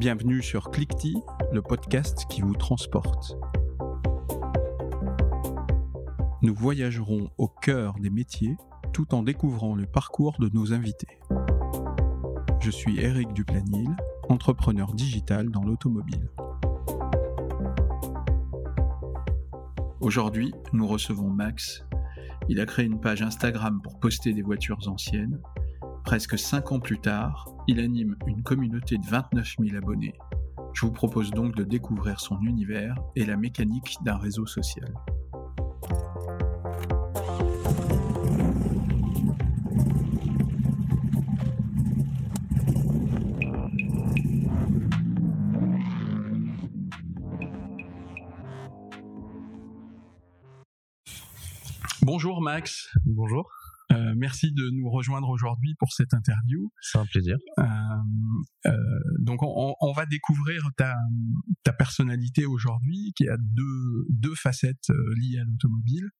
Bienvenue sur Clickty, le podcast qui vous transporte. Nous voyagerons au cœur des métiers tout en découvrant le parcours de nos invités. Je suis Eric Duplanil, entrepreneur digital dans l'automobile. Aujourd'hui, nous recevons Max. Il a créé une page Instagram pour poster des voitures anciennes. Presque 5 ans plus tard, il anime une communauté de 29 000 abonnés. Je vous propose donc de découvrir son univers et la mécanique d'un réseau social. Bonjour Max. Bonjour. Merci de nous rejoindre aujourd'hui pour cette interview. C'est un plaisir. Euh, euh, donc on, on, va découvrir ta, ta personnalité aujourd'hui qui a deux, deux facettes euh, liées à l'automobile.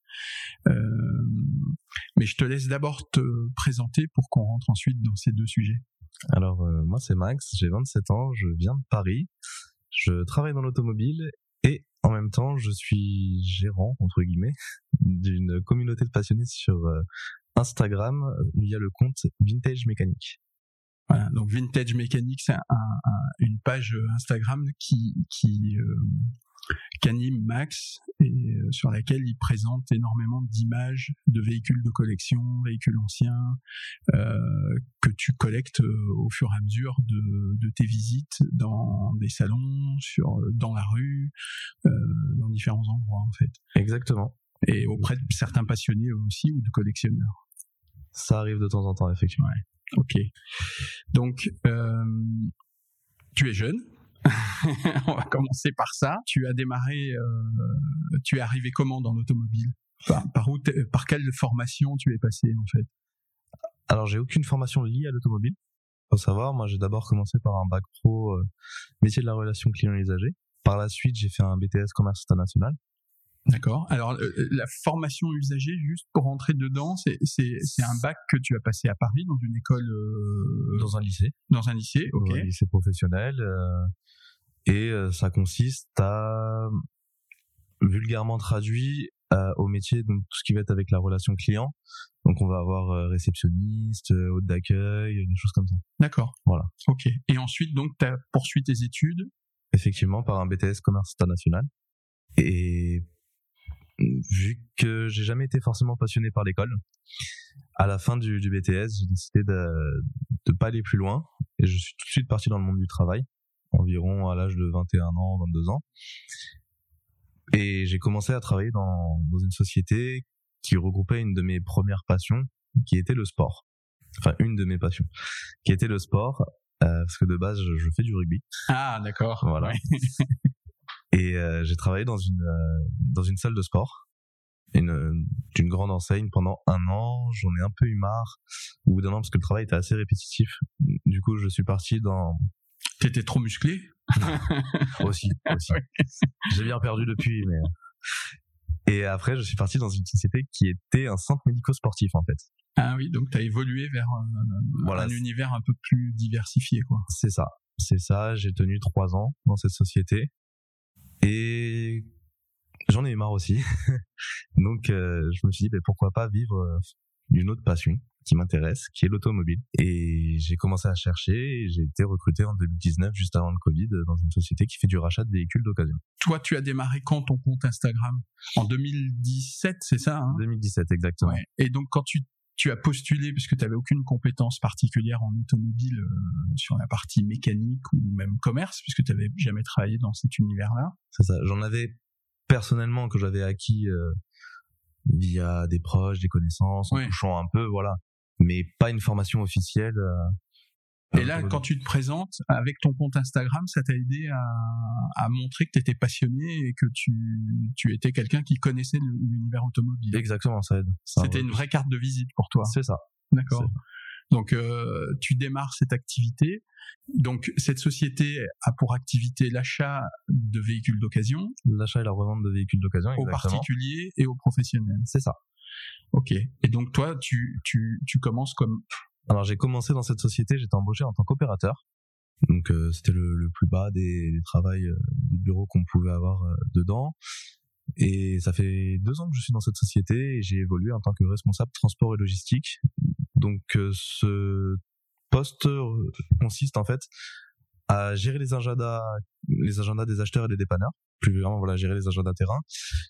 Mais je te laisse d'abord te présenter pour qu'on rentre ensuite dans ces deux sujets. Alors euh, moi c'est Max, j'ai 27 ans, je viens de Paris, je travaille dans l'automobile et en même temps je suis gérant entre guillemets d'une communauté de passionnés sur Instagram via le compte Vintage Mécanique. Voilà, donc Vintage Mécanique, c'est un, un, une page Instagram qui, qui euh, qu'anime Max et euh, sur laquelle il présente énormément d'images de véhicules de collection, véhicules anciens euh, que tu collectes euh, au fur et à mesure de, de tes visites dans des salons, sur dans la rue, euh, dans différents endroits en fait. Exactement. Et auprès de certains passionnés aussi ou de collectionneurs. Ça arrive de temps en temps, effectivement. Ouais. Ok. Donc, euh, tu es jeune. On va commencer par ça. Tu as démarré, euh, tu es arrivé comment dans l'automobile? Par, par, où par quelle formation tu es passé en fait? Alors, j'ai aucune formation liée à l'automobile. Faut savoir, moi, j'ai d'abord commencé par un bac pro euh, métier de la relation client-usager. Par la suite, j'ai fait un BTS commerce international. D'accord. Alors euh, la formation usagée, juste pour rentrer dedans, c'est c'est un bac que tu as passé à Paris dans une école euh, dans un lycée. Dans un lycée, ok. Dans un lycée professionnel. Euh, et euh, ça consiste à vulgairement traduit euh, au métier donc tout ce qui va être avec la relation client. Donc on va avoir euh, réceptionniste, hôte d'accueil, des choses comme ça. D'accord. Voilà. Ok. Et ensuite donc tu as poursuivi tes études? Effectivement par un BTS commerce international. Et vu que j'ai jamais été forcément passionné par l'école, à la fin du, du BTS, j'ai décidé de de pas aller plus loin et je suis tout de suite parti dans le monde du travail, environ à l'âge de 21 ans, 22 ans. Et j'ai commencé à travailler dans, dans une société qui regroupait une de mes premières passions, qui était le sport. Enfin, une de mes passions, qui était le sport, euh, parce que de base, je, je fais du rugby. Ah, d'accord. Voilà. Ouais. Et euh, j'ai travaillé dans une euh, dans une salle de sport, une d'une grande enseigne pendant un an. J'en ai un peu eu marre au bout d'un an parce que le travail était assez répétitif. Du coup, je suis parti dans. T'étais trop musclé? Aussi, aussi. j'ai bien perdu depuis, mais. Et après, je suis parti dans une société qui était un centre médico-sportif en fait. Ah oui, donc tu as évolué vers euh, voilà, un univers un peu plus diversifié, quoi. C'est ça, c'est ça. J'ai tenu trois ans dans cette société. Et j'en ai eu marre aussi. Donc euh, je me suis dit bah, pourquoi pas vivre euh, une autre passion qui m'intéresse, qui est l'automobile. Et j'ai commencé à chercher et j'ai été recruté en 2019, juste avant le Covid, dans une société qui fait du rachat de véhicules d'occasion. Toi, tu as démarré quand ton compte Instagram? En 2017, c'est ça hein? 2017, exactement. Ouais. Et donc quand tu tu as postulé puisque tu avais aucune compétence particulière en automobile euh, sur la partie mécanique ou même commerce puisque tu n'avais jamais travaillé dans cet univers-là. C'est ça. J'en avais personnellement que j'avais acquis euh, via des proches, des connaissances, en touchant un peu, voilà, mais pas une formation officielle. Euh, et là, quand tu te présentes avec ton compte Instagram, ça t'a aidé à, à, montrer que tu étais passionné et que tu, tu étais quelqu'un qui connaissait l'univers automobile. Exactement, ça aide. C'était une vraie carte de visite pour toi. C'est ça. D'accord. Donc, euh, tu démarres cette activité. Donc, cette société a pour activité l'achat de véhicules d'occasion. L'achat et la revente de véhicules d'occasion, Aux particuliers et aux professionnels. C'est ça. Ok. Et donc, toi, tu, tu, tu commences comme alors j'ai commencé dans cette société, j'étais embauché en tant qu'opérateur. Donc euh, c'était le, plus bas des, des travails de bureau qu'on pouvait avoir dedans. Et ça fait deux ans que je suis dans cette société et j'ai évolué en tant que responsable transport et logistique. Donc ce poste consiste en fait à gérer les agendas, les agendas des acheteurs et des dépanneurs. Plus vraiment, voilà, gérer les agendas terrain,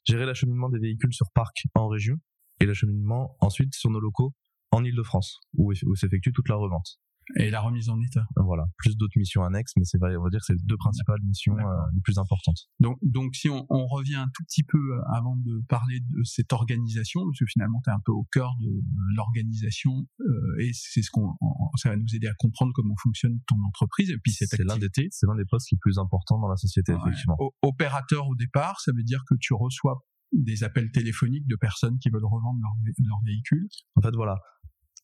gérer l'acheminement des véhicules sur parc en région et l'acheminement ensuite sur nos locaux en Ile-de-France où, où s'effectue toute la revente et la remise en état. Voilà, plus d'autres missions annexes, mais c'est vrai, on va dire que c'est les deux principales missions euh, les plus importantes. Donc, donc si on, on, revient un tout petit peu euh, avant de parler de cette organisation, parce que finalement tu es un peu au cœur de, l'organisation euh, et c'est ce qu'on, ça va nous aider à comprendre comment fonctionne ton entreprise et puis cette c'est activité. C'est l'un des postes les plus importants dans la société, effectivement. opérateur au départ, ça veut dire que tu reçois des appels téléphoniques de personnes qui veulent revendre leur, leur véhicule. En fait, voilà.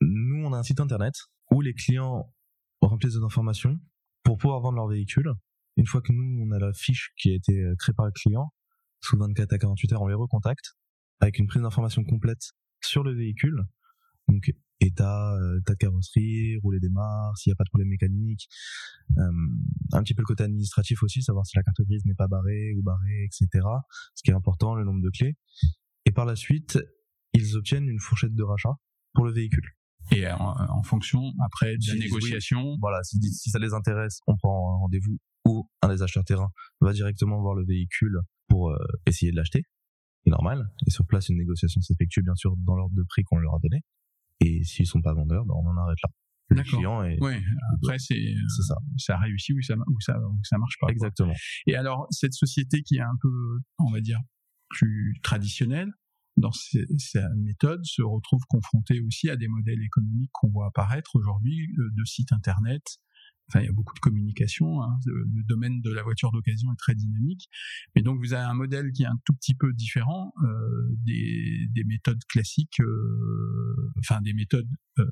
Nous, on a un site internet où les clients remplissent des informations pour pouvoir vendre leur véhicule. Une fois que nous, on a la fiche qui a été euh, créée par le client, sous 24 à 48 heures, on les recontacte avec une prise d'information complète sur le véhicule. Donc, état, euh, état de carrosserie, rouler des s'il n'y a pas de problème mécanique, euh, un petit peu le côté administratif aussi, savoir si la carte grise n'est pas barrée ou barrée, etc. Ce qui est important, le nombre de clés. Et par la suite, ils obtiennent une fourchette de rachat pour le véhicule. Et en, fonction, après, de la négociation. voilà, si, si, ça les intéresse, on prend un rendez-vous ou un des acheteurs terrain va directement voir le véhicule pour euh, essayer de l'acheter. C'est normal. Et sur place, une négociation s'effectue bien sûr dans l'ordre de prix qu'on leur a donné. Et s'ils sont pas vendeurs, ben on en arrête là. Le client est. Oui. Après, c'est ça. Ça réussit ou ça ou ça ou ça marche pas. Exactement. Et alors, cette société qui est un peu, on va dire, plus traditionnelle, dans sa méthode, se retrouve confronté aussi à des modèles économiques qu'on voit apparaître aujourd'hui, euh, de sites internet. Enfin, il y a beaucoup de communication. Hein. Le domaine de la voiture d'occasion est très dynamique. Mais donc, vous avez un modèle qui est un tout petit peu différent euh, des, des, méthodes classiques, euh, enfin des méthodes euh,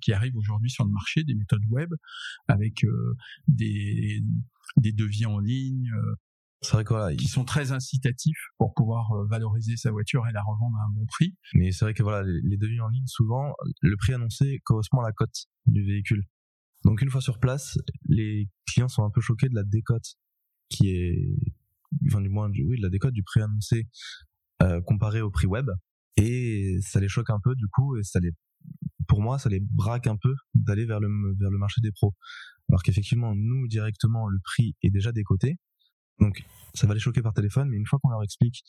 qui arrivent aujourd'hui sur le marché, des méthodes web, avec euh, des, des devis en ligne, c'est vrai que voilà, qui sont très incitatifs pour pouvoir euh, valoriser sa voiture et la revendre à un bon prix. Mais c'est vrai que voilà, les, devis en ligne, souvent, le prix annoncé correspond à la cote du véhicule. Donc une fois sur place, les clients sont un peu choqués de la décote qui est, enfin du moins, oui, de la décote du prix annoncé euh, comparé au prix web, et ça les choque un peu du coup, et ça les, pour moi, ça les braque un peu d'aller vers le vers le marché des pros. Alors qu'effectivement, nous directement, le prix est déjà décoté, donc, ça va les choquer par téléphone, mais une fois qu'on leur explique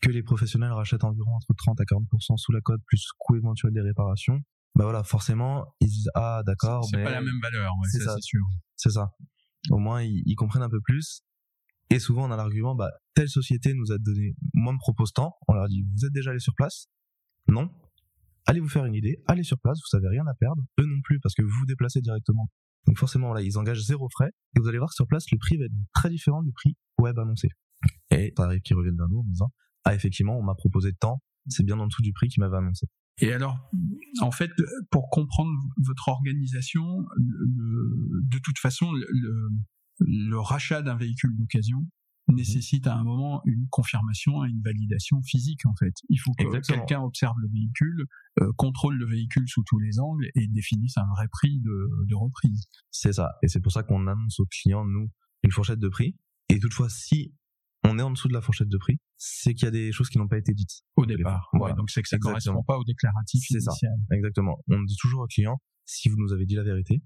que les professionnels rachètent environ entre 30 à 40% sous la cote, plus coût éventuel des réparations, bah voilà, forcément, ils disent, ah, d'accord, C'est pas la même valeur, ouais, c'est ça, c'est sûr. C'est ça. Au moins, ils, comprennent un peu plus. Et souvent, on a l'argument, bah, telle société nous a donné moins de propose tant. On leur dit, vous êtes déjà allé sur place? Non. Allez vous faire une idée, allez sur place, vous avez rien à perdre. Eux non plus, parce que vous vous déplacez directement donc forcément, là, ils engagent zéro frais. Et vous allez voir sur place, le prix va être très différent du prix web annoncé. Et ça arrive qu'ils reviennent vers nous en disant, ah effectivement, on m'a proposé temps, c'est bien en dessous du prix qu'ils m'avait annoncé. Et alors, en fait, pour comprendre votre organisation, de toute façon, le rachat d'un véhicule d'occasion. Nécessite à un moment une confirmation et une validation physique en fait. Il faut que quelqu'un observe le véhicule, euh, contrôle le véhicule sous tous les angles et définisse un vrai prix de, de reprise. C'est ça. Et c'est pour ça qu'on annonce aux clients, nous, une fourchette de prix. Et toutefois, si on est en dessous de la fourchette de prix, c'est qu'il y a des choses qui n'ont pas été dites au départ. Ouais, donc c'est que ça ne correspond pas au déclaratif C'est ça. Exactement. On dit toujours aux clients, si vous nous avez dit la vérité,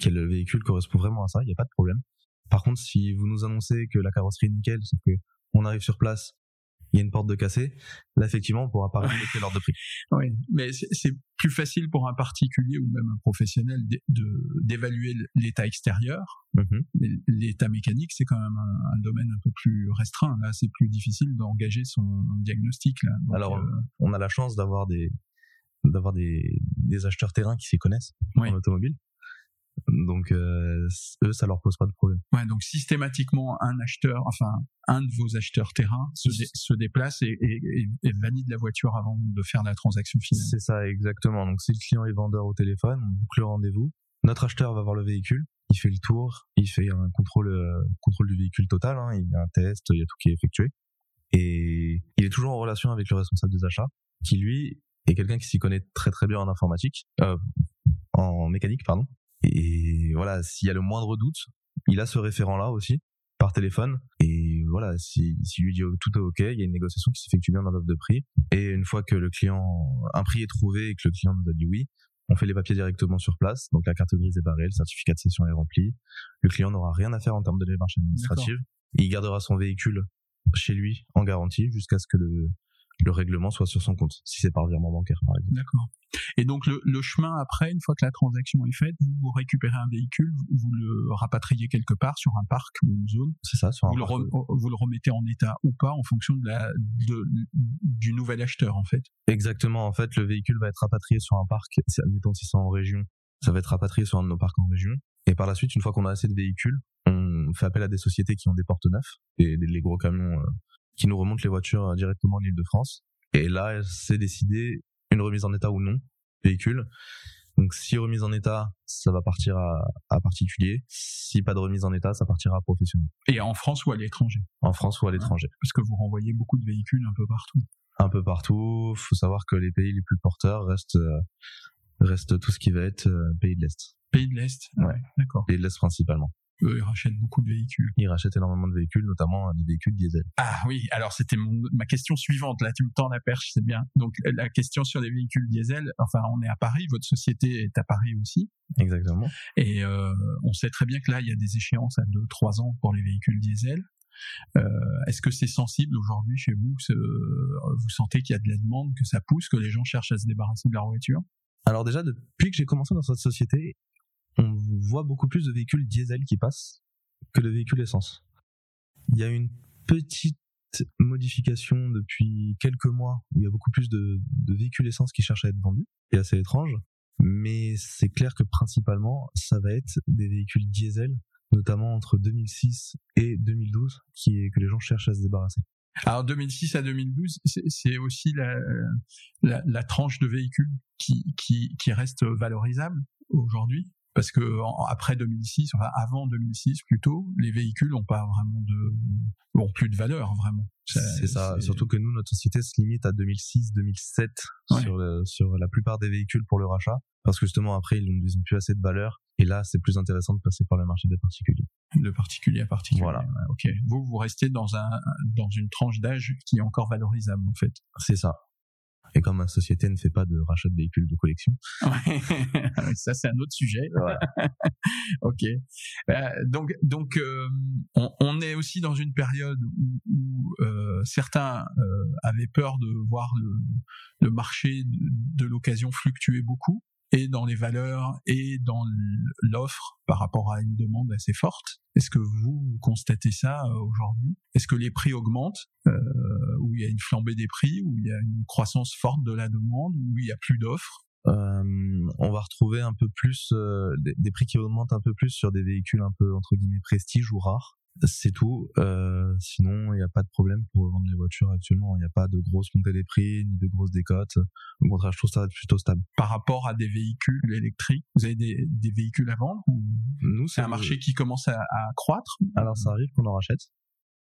que le véhicule correspond vraiment à ça, il n'y a pas de problème. Par contre, si vous nous annoncez que la carrosserie est nickel, sauf que on arrive sur place, il y a une porte de cassé, là effectivement on pourra pas respecter l'ordre de prix. Oui, mais c'est plus facile pour un particulier ou même un professionnel d'évaluer l'état extérieur. Mm-hmm. L'état mécanique, c'est quand même un, domaine un peu plus restreint. Là, c'est plus difficile d'engager son diagnostic. Là. Alors, euh, on a la chance d'avoir des d'avoir des, des acheteurs terrain qui s'y connaissent en automobile. Donc euh, eux, ça leur pose pas de problème. Ouais, donc systématiquement, un acheteur, enfin un de vos acheteurs terrain se, se déplace et, et, et, valide la voiture avant de faire la transaction finale. C'est ça, exactement. Donc si le client est vendeur au téléphone, on boucle le rendez-vous. Notre acheteur va voir le véhicule, il fait le tour, il fait un contrôle euh, contrôle du véhicule total, hein, il y a un test, il y a tout qui est effectué. Et il est toujours en relation avec le responsable des achats, qui lui est quelqu'un qui s'y connaît très très bien en informatique, euh, en mécanique pardon, Et voilà, s'il y a le moindre doute, il a ce référent-là aussi par téléphone. Et voilà, si, si lui dit tout est ok, il y a une négociation qui s'effectue bien dans l'offre de prix. Et une fois que le client, un prix est trouvé et que le client nous a dit oui, on fait les papiers directement sur place. Donc la carte grise est barrée, le certificat de cession est rempli. Le client n'aura rien à faire en termes de démarche administrative. Il gardera son véhicule chez lui en garantie jusqu'à ce que le, le règlement soit sur son compte, si c'est par virement bancaire par exemple. D'accord. Et donc le, le, chemin après, une fois que la transaction est faite, vous récupérez un véhicule, vous le rapatriez quelque part sur un parc ou une zone. C'est ça. Sur vous, le vous le remettez en état ou pas en fonction de la, de, du nouvel acheteur en fait. Exactement. En fait, le véhicule va être rapatrié sur un parc. Admettons si c'est en région, ça va être rapatrié sur un de nos parcs en région. Et par la suite, une fois qu'on a assez de véhicules, on fait appel à des sociétés qui ont des portes neufs et les gros camions euh, qui nous remontent les voitures euh, directement en Ile-de-France. Et là, c'est décidé une remise en état ou non véhicule. Donc si remise en état, ça va partir à, à, particulier. Si pas de remise en état, ça partira à professionnel. Et en France ou à l'étranger? En France ou à l'étranger. Parce que vous renvoyez beaucoup de véhicules un peu partout. Un peu partout. Faut savoir que les pays les plus porteurs restent restent tout ce qui va être euh, pays de l'Est. Pays de l'Est? Ouais. D'accord. Pays de l'Est principalement eux, ils rachètent beaucoup de véhicules. Ils rachètent énormément de véhicules, notamment des véhicules diesel. Ah oui, alors c'était ma question suivante. Là, tu me tends la perche, c'est bien. Donc la question sur les véhicules diesel, enfin, on est à Paris, votre société est à Paris aussi. Exactement. Et euh, on sait très bien que là, il y a des échéances à 2-3 ans pour les véhicules diesel. Euh, Est-ce que c'est sensible aujourd'hui chez vous Vous sentez qu'il y a de la demande, que ça pousse, que les gens cherchent à se débarrasser de leur voiture? Alors déjà, depuis que j'ai commencé dans cette société, on voit beaucoup plus de véhicules diesel qui passent que de véhicules essence. Il y a une petite modification depuis quelques mois où il y a beaucoup plus de, véhicules essence qui cherchent à être vendus. C'est assez étrange. Mais c'est clair que principalement, ça va être des véhicules diesel, notamment entre 2006 et 2012, qui, que les gens cherchent à se débarrasser. Alors 2006 à 2012, c'est aussi la, tranche de véhicules qui reste valorisable aujourd'hui parce que après 2006, enfin avant 2006 plutôt, les véhicules n'ont pas vraiment de, ont plus de valeur vraiment. C'est ça. Surtout que nous, notre société se limite à 2006-2007 sur, sur la plupart des véhicules pour le rachat, parce que justement après ils n'ont plus assez de valeur. Et là, c'est plus intéressant de passer par le marché des particuliers. De particulier à particulier. Voilà. ok. Vous, vous restez dans un dans une tranche d'âge qui est encore valorisable en fait. C'est ça. Et comme ma société ne fait pas de rachat de véhicules de collection. ça c'est un autre sujet. ok. Euh, donc donc euh, on, on, est aussi dans une période où, où euh, certains euh, avaient peur de voir le, le marché de, de l'occasion fluctuer beaucoup et dans les valeurs et dans l'offre par rapport à une demande assez forte. Est-ce que vous constatez ça euh, aujourd'hui? Est-ce que les prix augmentent euh, Ou il y a une flambée des prix Ou il y a une croissance forte de la demande Ou il y a plus d'offres? Euh, on va retrouver un peu plus euh, des, des, prix qui augmentent un peu plus sur des véhicules un peu entre guillemets prestige ou rares c'est tout. Euh, sinon, il n'y a pas de problème pour vendre les voitures actuellement. Il n'y a pas de grosses montées des prix ni de grosses décotes. Au contraire, je trouve ça plutôt stable. Par rapport à des véhicules électriques, vous avez des, des véhicules à vendre ou Nous, c'est un marché qui commence à, à croître. Alors, ça arrive qu'on en rachète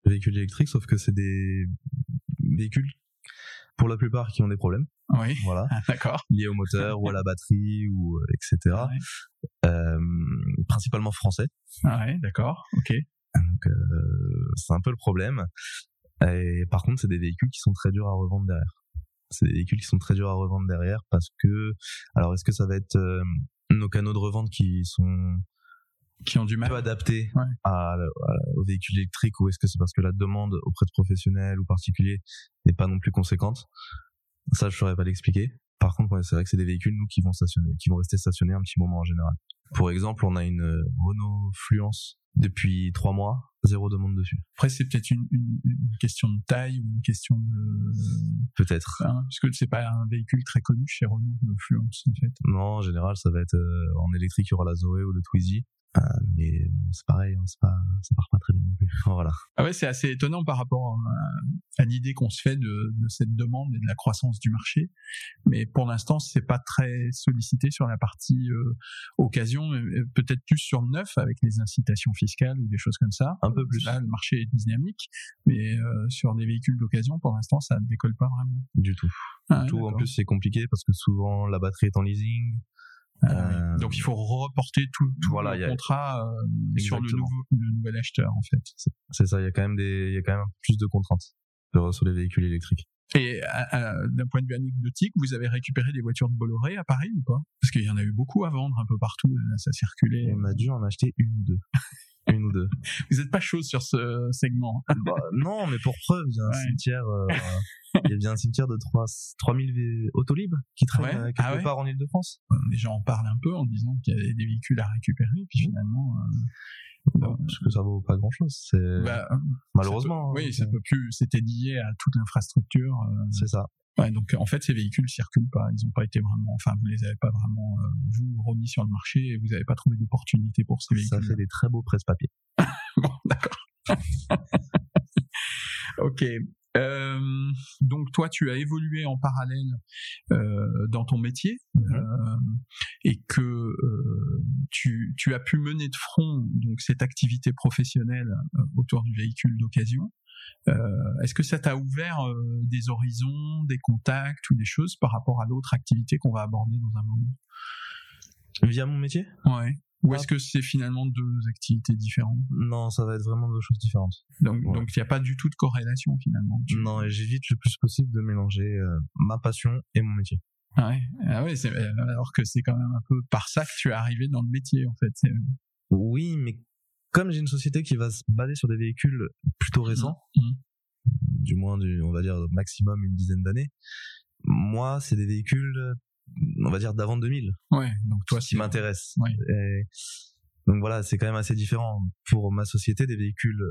des véhicules électriques, sauf que c'est des véhicules pour la plupart qui ont des problèmes. Oui. Voilà. D'accord. Liés au moteur ou à la batterie ou euh, etc. Euh, principalement français. Ah ouais, d'accord. Ok. Donc euh, c'est un peu le problème. Et par contre, c'est des véhicules qui sont très durs à revendre derrière. C'est des véhicules qui sont très durs à revendre derrière parce que, alors est-ce que ça va être euh, nos canaux de revente qui sont qui ont du mal peu adaptés à, aux véhicules électriques ou est-ce que c'est parce que la demande auprès de professionnels ou particuliers n'est pas non plus conséquente? Ça, je saurais pas l'expliquer. Par contre, c'est vrai que c'est des véhicules nous qui vont stationner, qui vont rester stationnés un petit moment en général. Pour exemple, on a une Renault Fluence depuis trois mois, zéro demande dessus. Après, c'est peut-être une, une, une, question de taille ou une question de... Peut-être. Hein, parce que c'est pas un véhicule très connu chez Renault, le Fluence, en fait. Non, en général, ça va être euh, en électrique, il y aura la Zoé ou le Twizy. Euh, mais c'est pareil, hein, c'est pas, ça part pas très bien non plus. voilà. Ah ouais, c'est assez étonnant par rapport à, à l'idée qu'on se fait de, de, cette demande et de la croissance du marché. Mais pour l'instant, c'est pas très sollicité sur la partie euh, occasion, peut-être plus sur le neuf avec les incitations fiscales ou des choses comme ça. Un peu plus. Là, le marché est dynamique, mais euh, sur des véhicules d'occasion, pour l'instant, ça ne décolle pas vraiment. Du tout. Ah, du tout. En plus, c'est compliqué parce que souvent la batterie est en leasing. Ah, Donc il faut reporter tout, tout Voilà, le a- contrat euh, sur le, nouveau, le nouvel acheteur en fait. C'est ça, il y a quand même des, il y a quand même plus de contraintes sur, sur les véhicules électriques. Et euh, euh, d'un point de vue anecdotique, vous avez récupéré des voitures de Bolloré à Paris ou pas? Parce qu'il y en a eu beaucoup à vendre un peu partout, là, ça circulait. On a dû en acheter une ou deux. une ou deux. Vous n'êtes pas chaud sur ce segment. Bah, non, mais pour preuve, il y a un Ouais. cimetière, euh, il y a bien un cimetière de 3, 3000 vé- autolibres qui traînent Ouais. euh, quelque Ah ouais? part en Ile-de-France. Les gens en parlent un peu en disant qu'il y a des véhicules à récupérer, puis finalement, euh, Parce que ça vaut pas grand chose. C'est, bah, malheureusement. ça peut- hein, oui, ça peut plus. C'était lié à toute l'infrastructure. euh, C'est ça. Ouais, donc en fait, ces véhicules circulent pas. Ils n'ont pas été vraiment. Enfin, vous les avez pas vraiment euh, vous remis sur le marché et vous n'avez pas trouvé d'opportunité pour ces Ça véhicules. fait des très beaux presse-papiers. Bon, d'accord. ok. Euh, donc toi, tu as évolué en parallèle euh, dans ton métier Mhm. euh, et que euh, tu, tu as pu mener de front donc cette activité professionnelle euh, autour du véhicule d'occasion. Euh, Est-ce que ça t'a ouvert des horizons, des contacts ou des choses par rapport à l'autre activité qu'on va aborder dans un moment? Via mon métier? Ouais. Ou Ah. est-ce que c'est finalement deux activités différentes? Non, ça va être vraiment deux choses différentes. Donc, Ouais. donc il n'y a pas du tout de corrélation finalement. Non, et j'évite le plus possible de mélanger euh, ma passion et mon métier. Ah ouais, ah ouais euh, alors que c'est quand même un peu par ça que tu es arrivé dans le métier en fait. C'est- Oui, mais comme j'ai une société qui va se baser sur des véhicules plutôt récents, Mhm. du moins du, on va dire maximum une dizaine d'années, moi, c'est des véhicules, euh, on va dire d'avant 2000, Ouais, donc toi, qui m'intéressent. Ouais. Et Donc voilà, c'est quand même assez différent. Pour ma société, des véhicules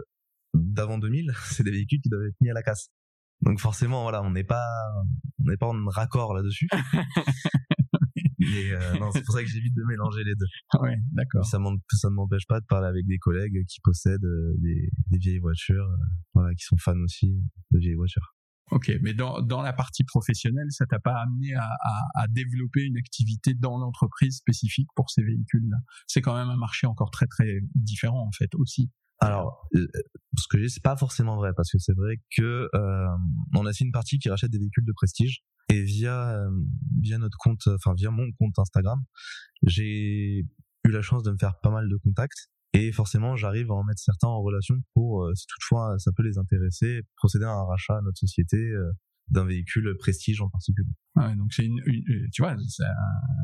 d'avant 2000, c'est des véhicules qui doivent être mis à la casse. Donc forcément, voilà, on n'est pas, on n'est pas en raccord là-dessus. Mais euh, non, c'est pour ça que j'évite de mélanger les deux. Ouais, d'accord. Ça ça ne m'empêche pas de parler avec des collègues qui possèdent euh, des, des vieilles voitures, euh, voilà, qui sont fans aussi de vieilles voitures. Ok, mais dans, dans la partie professionnelle, ça t'a pas amené à, à, à développer une activité dans l'entreprise spécifique pour ces véhicules-là? C'est quand même un marché encore très très différent en fait aussi. Alors, euh, ce que j'ai, c'est pas forcément vrai, parce que c'est vrai que euh, on a aussi une partie qui rachète des véhicules de prestige, et via euh, via notre compte, enfin via mon compte Instagram, j'ai eu la chance de me faire pas mal de contacts, et forcément, j'arrive à en mettre certains en relation pour, euh, si toutefois ça peut les intéresser, procéder à un rachat à notre société euh, d'un véhicule prestige en particulier. Ouais, donc c'est une, une- euh, tu vois, ça,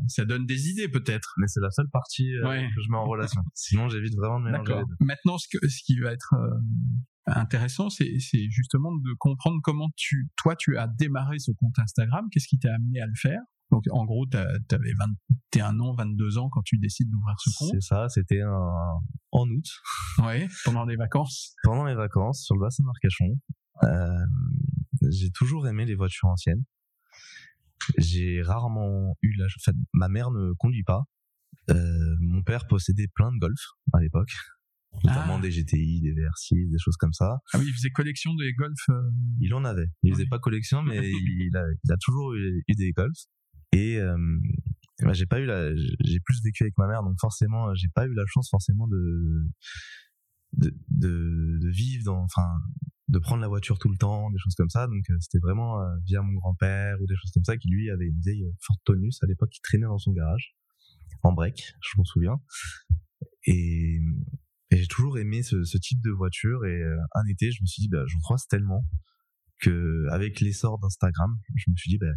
ça donne des idées peut-être. Mais c'est la seule partie euh, Ouais. que je mets en relation. Sinon, j'évite vraiment de mélanger les deux. Maintenant, ce, que, ce qui va être euh, intéressant, c'est justement de comprendre comment tu, toi, tu as démarré ce compte Instagram. Qu'est-ce qui t'a amené à le faire Donc, en gros, tu avais 21 ans, 22 ans quand tu décides d'ouvrir ce compte. C'est ça, c'était un... en août. Ouais, pendant les vacances. pendant mes vacances sur le bassin d'Arcachon, euh, j'ai toujours aimé les voitures anciennes. J'ai rarement eu la... En fait, ma mère ne conduit pas. Euh, mon père possédait plein de Golf à l'époque, notamment Ah. des GTI, des VR6, des choses comme ça. Ah oui, il faisait collection des golf. euh, Il en avait. Il faisait pas collection, mais il a, il a toujours eu, eu des Golf. Et euh, bah, j'ai pas eu la, j'ai plus vécu avec ma mère, donc forcément, j'ai pas eu la chance forcément de de, de, de vivre dans, enfin, de prendre la voiture tout le temps, des choses comme ça. Donc euh, c'était vraiment euh, via mon grand-père ou des choses comme ça qui lui avait une vieille Ford Tonus à l'époque qui traînait dans son garage en break, je m'en souviens. Et, et j'ai toujours aimé ce, ce type de voiture. Et euh, un été, je me suis dit, bah, j'en croise tellement que avec l'essor d'Instagram, je me suis dit, bah,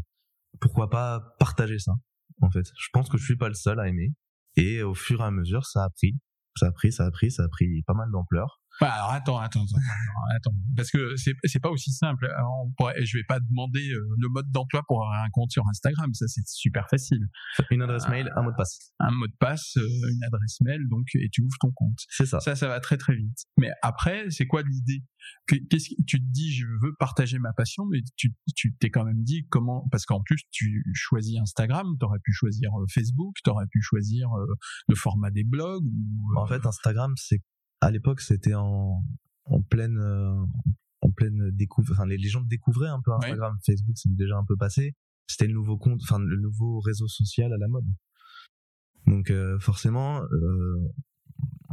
pourquoi pas partager ça En fait, je pense que je suis pas le seul à aimer. Et au fur et à mesure, ça a pris, ça a pris, ça a pris, ça a pris pas mal d'ampleur. Bah, alors attends, attends, attends, attends, parce que c'est pas aussi simple. On pourrait, je vais pas demander euh, le mode d'emploi pour avoir un compte sur Instagram, ça c'est super facile. Une adresse mail, un mot de passe. Un mot de passe, euh, une adresse mail, donc et tu ouvres ton compte. C'est ça. Ça, ça va très très vite. Mais après, c'est quoi l'idée? Que- Qu'est-ce que tu te dis Je veux partager ma passion, mais tu tu t'es quand même dit comment Parce qu'en plus, tu choisis Instagram, t'aurais pu choisir euh, Facebook, t'aurais pu choisir euh, le format des blogs. Ou, euh, En fait, Instagram, c'est à l'époque, c'était en en pleine euh, en pleine découverte. Enfin, les, les gens découvraient un peu Instagram. Facebook, c'est déjà un peu passé. C'était le nouveau compte, enfin le nouveau réseau social à la mode. Donc euh, forcément, euh,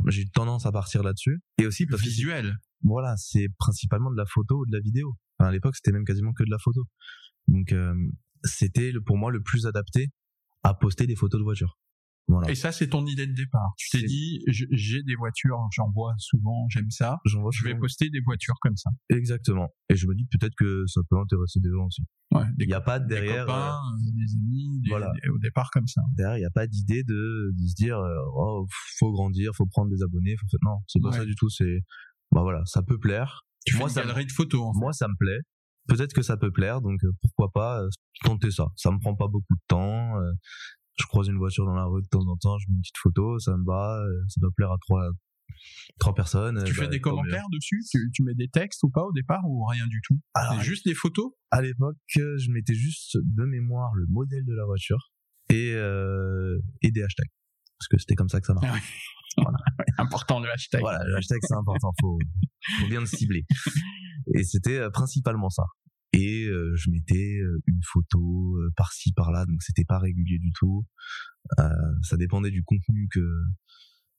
j'ai eu tendance à partir là-dessus. Et aussi parce que visuel. voilà, c'est principalement de la photo ou de la vidéo. Enfin, à l'époque, c'était même quasiment que de la photo. Donc, euh, c'était pour moi le plus adapté à poster des photos de voiture. Voilà. Et ça, c'est ton idée de départ. Tu t'es dit, j'ai des voitures, j'en vois souvent, j'aime ça. Vois Je vais souvent. poster des voitures comme ça. Exactement. Et je me dis peut-être que ça peut intéresser des gens aussi. Ouais, des, Il n'y a pas des derrière, copains, euh, des amis, des- voilà. des- au départ comme ça. euh, derrière, il n'y a pas d'idée de, de se dire, euh, oh, faut grandir, faut prendre des abonnés, faut non, c'est pas Ouais. ça du tout. C'est, bah voilà, ça peut plaire. Tu Moi, fais ça une me- galerie de photos. En fait. Moi, ça me plaît. Peut-être que ça peut plaire, donc euh, pourquoi pas euh, tenter ça. Ça me prend pas beaucoup de temps. Je croise une voiture dans la rue de temps en temps, je mets une petite photo, ça me va, euh, ça doit plaire à trois trois personnes. Tu euh, fais bah, des commentaires dessus tu, tu mets des textes ou pas au départ ou rien du tout Alors, juste des photos à l'époque, je mettais juste de mémoire le modèle de la voiture et euh, et des hashtags parce que c'était comme ça que ça marchait. Important le hashtag. Voilà, le hashtag c'est important, faut, faut bien le cibler. Et c'était euh, principalement ça. Et euh, je mettais euh, une photo euh, par-ci par-là, donc c'était pas régulier du tout. Euh, ça dépendait du contenu que,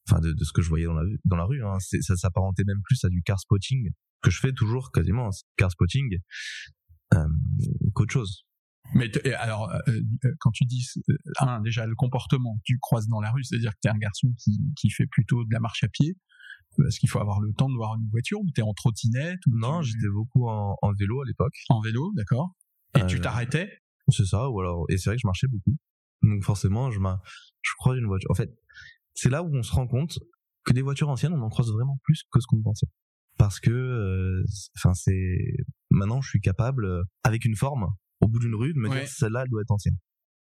enfin de, de ce que je voyais dans la dans la rue. Hein. Ça s'apparentait même plus à du car spotting que je fais toujours quasiment c'est car spotting euh, qu'autre chose. Mais alors, euh, euh, quand tu dis, déjà le comportement tu croises dans la rue, c'est-à-dire que tu es un garçon qui, qui fait plutôt de la marche à pied, parce qu'il faut avoir le temps de voir une voiture, ou tu es en trottinette, Non, tu- j'étais beaucoup en, en vélo à l'époque. en vélo, d'accord Et tu Euh, t'arrêtais? C'est ça, ou alors, et c'est vrai que je marchais beaucoup. Donc forcément, je, je croise une voiture. En fait, c'est là où on se rend compte que des voitures anciennes, on en croise vraiment plus que ce qu'on pensait. Parce que, euh, enfin, c'est maintenant, je suis capable, euh, avec une forme, au bout d'une rue, de me Ouais. dire celle-là, elle doit être ancienne.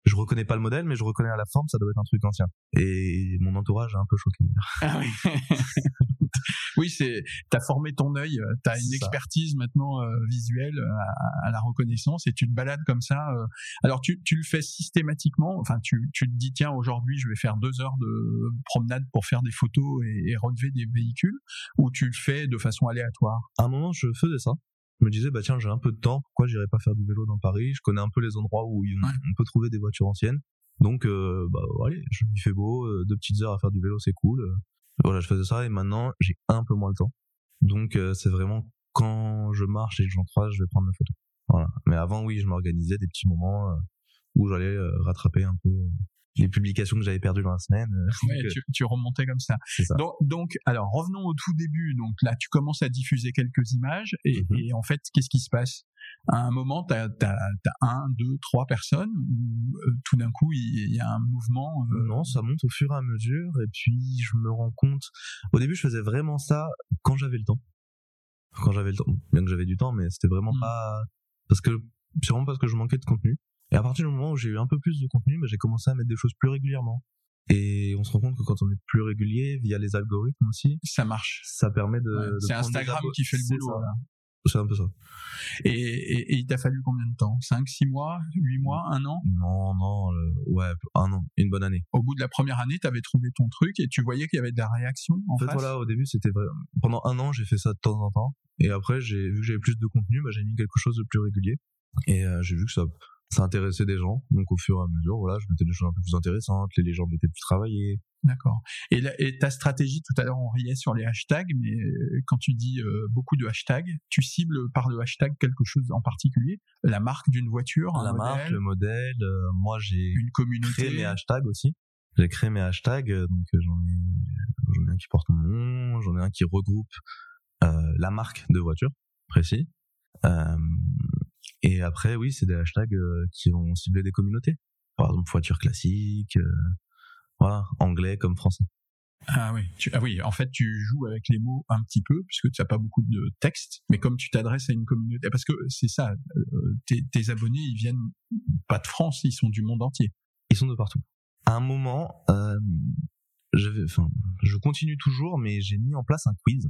Je reconnais pas le modèle, mais je reconnais à la forme, ça doit être un truc ancien. Et mon entourage est un peu choqué. Ah oui. oui, c'est t'as formé ton œil, euh, t'as une ça. expertise maintenant euh, visuelle euh, à, à la reconnaissance et tu te balades comme ça. euh. Alors tu, tu le fais systématiquement. Enfin, tu, tu te dis tiens aujourd'hui je vais faire deux heures de promenade pour faire des photos et, et relever des véhicules, ou tu le fais de façon aléatoire? À un moment, je faisais ça. Je me disais, bah tiens, j'ai un peu de temps, pourquoi j'irais pas faire du vélo dans Paris? Je connais un peu les endroits où on peut trouver des voitures anciennes. Donc, euh, bah allez, je- il fait beau, deux petites heures à faire du vélo, c'est cool. Euh, Voilà, je faisais ça et maintenant, j'ai un peu moins le temps. Donc, euh, c'est vraiment quand je marche et que j'en croise, je vais prendre la photo. Voilà. Mais avant, oui, je m'organisais des petits moments euh, où j'allais euh, rattraper un peu les publications que j'avais perdues dans la semaine. euh, Ouais, donc, euh, tu, tu remontais comme ça. Donc, donc, alors revenons au tout début. Donc là, tu commences à diffuser quelques images et, Mhm. et en fait, qu'est-ce qui se passe? À un moment, tu as, un, deux, trois personnes ou euh, tout d'un coup, il y, a un mouvement. euh, Non, ça monte au fur et à mesure et puis je me rends compte. Au début, je faisais vraiment ça quand j'avais le temps. Quand j'avais le temps, bien que j'avais du temps, mais c'était vraiment Mm. pas parce que c'est vraiment parce que je manquais de contenu. Et à partir du moment où j'ai eu un peu plus de contenu, bah, j'ai commencé à mettre des choses plus régulièrement. Et on se rend compte que quand on est plus régulier via les algorithmes aussi, ça marche. ça permet de. Ouais, de c'est Instagram qui fait le boulot. ça. là. C'est un peu ça. Et, et, et il t'a fallu combien de temps? 5, 6 mois? 8 mois? Un an? Non, non, euh, ouais, un an, une bonne année. Au bout de la première année, tu avais trouvé ton truc et tu voyais qu'il y avait de la réaction en, En fait, face? voilà, au début, c'était vrai. Pendant un an, j'ai fait ça de temps en temps. Et après, j'ai vu que j'avais plus de contenu, bah, j'ai mis quelque chose de plus régulier. Et euh, j'ai vu que ça, ça intéressait des gens. Donc, au fur et à mesure, voilà, je mettais des choses un peu plus intéressantes. Les légendes étaient plus travaillées. D'accord. Et, ta stratégie, tout à l'heure on riait sur les hashtags, mais euh, quand tu dis euh, beaucoup de hashtags, tu cibles par le hashtag quelque chose en particulier? La marque d'une voiture, La marque, le modèle. euh, moi, j'ai une communauté? créé mes hashtags aussi. J'ai créé mes hashtags. Donc, j'en ai, j'en ai un qui porte mon nom. J'en ai un qui regroupe euh, la marque de voiture, précis. Euh, et après, oui, c'est des hashtags euh, qui vont cibler des communautés. Par exemple, voiture classique, euh, voilà, anglais comme français. Ah oui, tu- ah oui, en fait tu joues avec les mots un petit peu, puisque tu n'as pas beaucoup de texte, mais comme tu t'adresses à une communauté, parce que c'est ça, euh, tes, tes abonnés, ils viennent pas de France, ils sont du monde entier. Ils sont de partout. À un moment, euh, enfin, je continue toujours, mais j'ai mis en place un quiz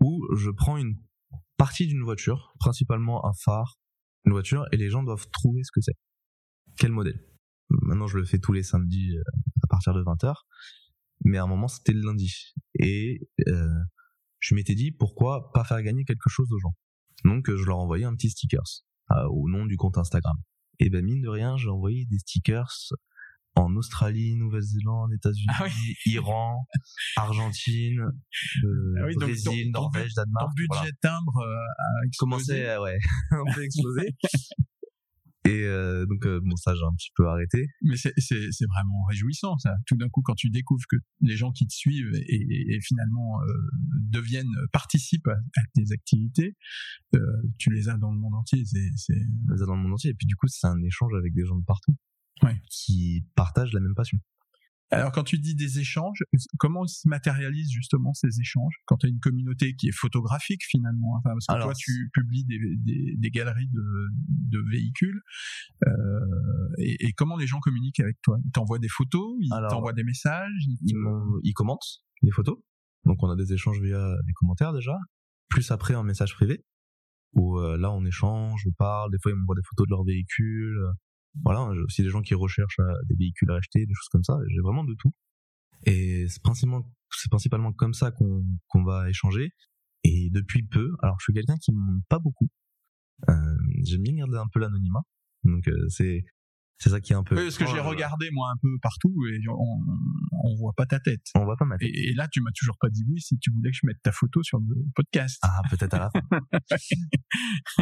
où je prends une partie d'une voiture, principalement un phare, une voiture, et les gens doivent trouver ce que c'est. Quel modèle? Maintenant, je le fais tous les samedis euh, à partir de 20h, mais à un moment, c'était le lundi. Et euh, je m'étais dit, pourquoi pas faire gagner quelque chose aux gens? Donc, euh, je leur envoyais un petit stickers euh, au nom du compte Instagram. Et ben mine de rien, j'ai envoyé des stickers en Australie, Nouvelle-Zélande, États-Unis, Ah oui. Iran, Argentine, euh, Ah oui, Brésil, ton- ton Norvège, Ton Danemark. budget voilà. timbre euh, a. Commençait, euh, ouais, un peu exploser. Et euh, donc euh, bon ça j'ai un petit peu arrêté. Mais c'est vraiment réjouissant ça. Tout d'un coup quand tu découvres que les gens qui te suivent et, et finalement euh, deviennent participent à, à tes activités, tu les as dans le monde entier. C'est les a dans le monde entier et puis du coup c'est un échange avec des gens de partout Ouais. qui partagent la même passion. Alors quand tu dis des échanges, comment se matérialisent justement ces échanges quand tu as une communauté qui est photographique finalement enfin, Parce que Alors, toi tu publies des, des, des galeries de, de véhicules euh, et, et comment les gens communiquent avec toi? Ils t'envoient des photos, ils t'envoient des messages? Ils commentent les photos, donc on a des échanges via les commentaires déjà, plus après en message privé où euh, là on échange, on parle, des fois ils m'envoient des photos de leur véhicule. Voilà, j'ai aussi des gens qui recherchent euh, des véhicules à acheter, des choses comme ça. J'ai vraiment de tout. Et c'est principalement, c'est principalement comme ça qu'on qu'on va échanger. Et depuis peu, alors je suis quelqu'un qui ne monte pas beaucoup. Euh, J'aime bien garder un peu l'anonymat. Donc euh, c'est c'est ça qui est un peu. Oui, parce que j'ai étrange. regardé moi un peu partout et on, on voit pas ta tête. On va pas mettre. Et, et là, tu m'as toujours pas dit oui si tu voulais que je mette ta photo sur le podcast. Ah, peut-être à la fin.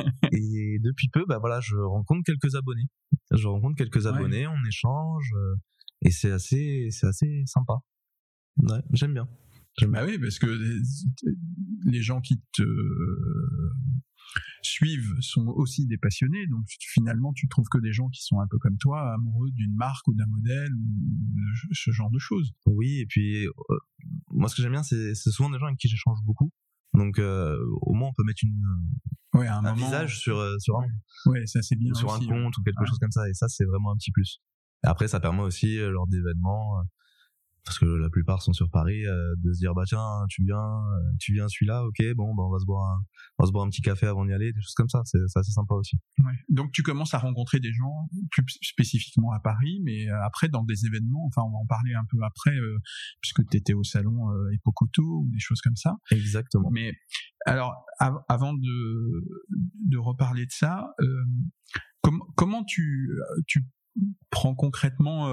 et depuis peu, bah voilà, je rencontre quelques abonnés. Je rencontre quelques Ouais. abonnés, on échange, euh, et c'est assez, c'est assez sympa. Ouais, j'aime bien. Bah oui, parce que les, les gens qui te suivent sont aussi des passionnés, donc finalement tu trouves que des gens qui sont un peu comme toi, amoureux d'une marque ou d'un modèle ou ce genre de choses. Oui, et puis euh, moi ce que j'aime bien, c'est souvent des gens avec qui j'échange beaucoup. Donc euh, au moins on peut mettre une, Ouais, un, un moment, visage sur euh, sur un Ouais, ça c'est bien sur un compte ou quelque chose comme ça, et ça c'est vraiment un petit plus. Après ça permet aussi lors d'événements, parce que la plupart sont sur Paris, euh, de se dire bah tiens tu viens, euh, tu viens celui-là, ok bon bah on va se boire un, on va se boire un petit café avant d'y aller, des choses comme ça, c'est assez sympa aussi. Ouais. Donc tu commences à rencontrer des gens plus spécifiquement à Paris, mais euh, après dans des événements, enfin on va en parler un peu après, euh, puisque tu étais au salon euh, ou des choses comme ça. Exactement. Mais alors, av- avant de, de reparler de ça, com- comment tu, tu prends concrètement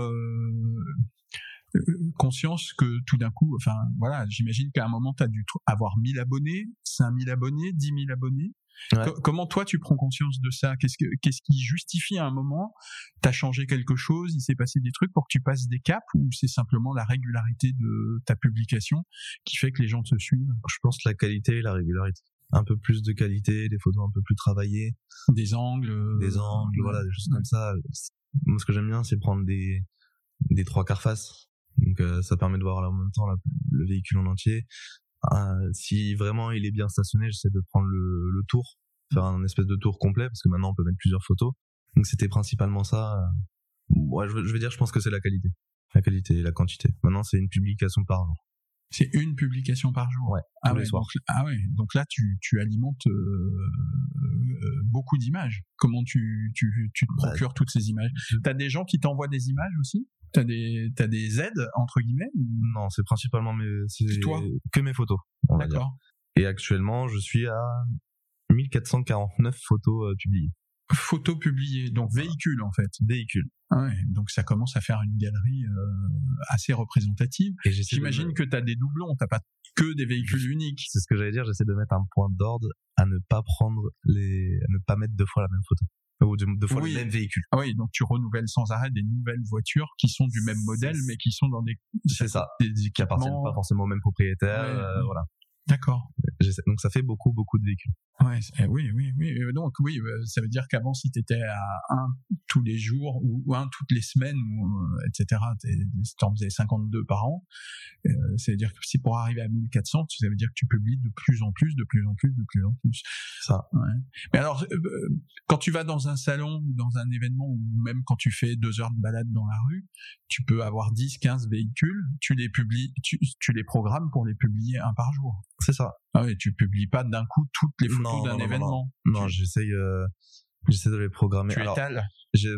conscience que tout d'un coup, enfin voilà, j'imagine qu'à un moment, tu as dû avoir 1000 abonnés, 5000 abonnés, 10 000 abonnés. Ouais. Comment toi, tu prends conscience de ça? Qu'est-ce que qu'est-ce qui justifie à un moment T'as changé quelque chose Il s'est passé des trucs pour que tu passes des caps Ou c'est simplement la régularité de ta publication qui fait que les gens te suivent? Je pense la qualité et la régularité. Un peu plus de qualité, des photos un peu plus travaillées, Des angles euh, des angles, ouais. voilà, des choses Ouais. comme ça. Moi, ce que j'aime bien, c'est prendre des, des trois quarts face. Donc, euh, ça permet de voir en même temps la- le véhicule en entier. Euh, si vraiment il est bien stationné, j'essaie de prendre le, le tour, faire un espèce de tour complet, parce que maintenant on peut mettre plusieurs photos. Donc, c'était principalement ça. Ouais, je, veux- je dire, je pense que c'est la qualité. La qualité et la quantité. Maintenant, c'est une publication par jour. C'est une publication par jour. Ouais, Ah ouais, donc, ah ouais. Donc là, tu, tu alimentes euh, euh, beaucoup d'images. Comment tu, tu, tu te Bah, procures toutes ces images? T'as des gens qui t'envoient des images aussi? T'as des, t'as des aides entre guillemets Non, c'est principalement mes, c'est Toi que mes photos. on va dire. D'accord. Et actuellement, je suis à 1449 photos euh, publiées. Photos publiées, donc véhicules en fait. Véhicules. Ah ouais, donc ça commence à faire une galerie euh, assez représentative. Et j'essaie de- J'imagine que t'as des doublons, t'as pas que des véhicules uniques. C'est ce que j'allais dire, j'essaie de mettre un point d'ordre à ne pas prendre les, à ne pas mettre deux fois la même photo. Ou deux, deux fois Oui. le même véhicule. Ah oui, donc tu renouvelles sans arrêt des nouvelles voitures qui sont du même modèle, mais qui sont dans des, C'est ça. des Qui appartiennent pas forcément au même propriétaire, Ouais, euh, ouais. voilà. D'accord. Donc ça fait beaucoup, beaucoup de véhicules. Ouais, eh oui, oui, oui. Euh, Donc oui, euh, ça veut dire qu'avant, si tu étais à un tous les jours ou un toutes les semaines, ou, etc., t'es- t'en faisais 52 par an, euh, ça veut dire que si pour arriver à 1400, ça veut dire que tu publies de plus en plus, de plus en plus, de plus en plus. Ça. Ouais. Mais alors, euh, quand tu vas dans un salon ou dans un événement, ou même quand tu fais deux heures de balade dans la rue, tu peux avoir 10, 15 véhicules, tu les publies, tu, tu les programmes pour les publier un par jour. C'est ça. Ah oui, tu publies pas d'un coup toutes les photos Non, d'un non, non, non, événement. Non, Tu- j'essaye, euh, j'essaie de les programmer. tu Alors, étales. je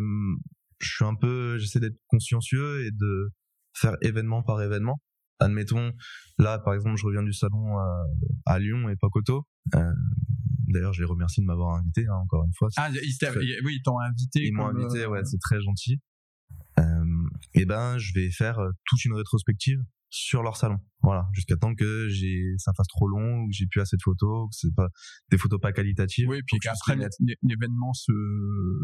suis un peu, j'essaie d'être consciencieux et de faire événement par événement. Admettons, là, par exemple, je reviens du salon euh, à Lyon et Pacoto. Euh, D'ailleurs, je les remercie de m'avoir invité, hein, encore une fois. Ah, ils très- oui, ils t'ont invité. Ils m'ont invité, ouais, c'est très gentil. Euh, et ben, je vais faire toute une rétrospective sur leur salon. Voilà, jusqu'à temps que j'ai ça fasse trop long, ou que j'ai plus assez de photos, que c'est pas des photos pas qualitatives. Oui, et puis qu'après l'événement se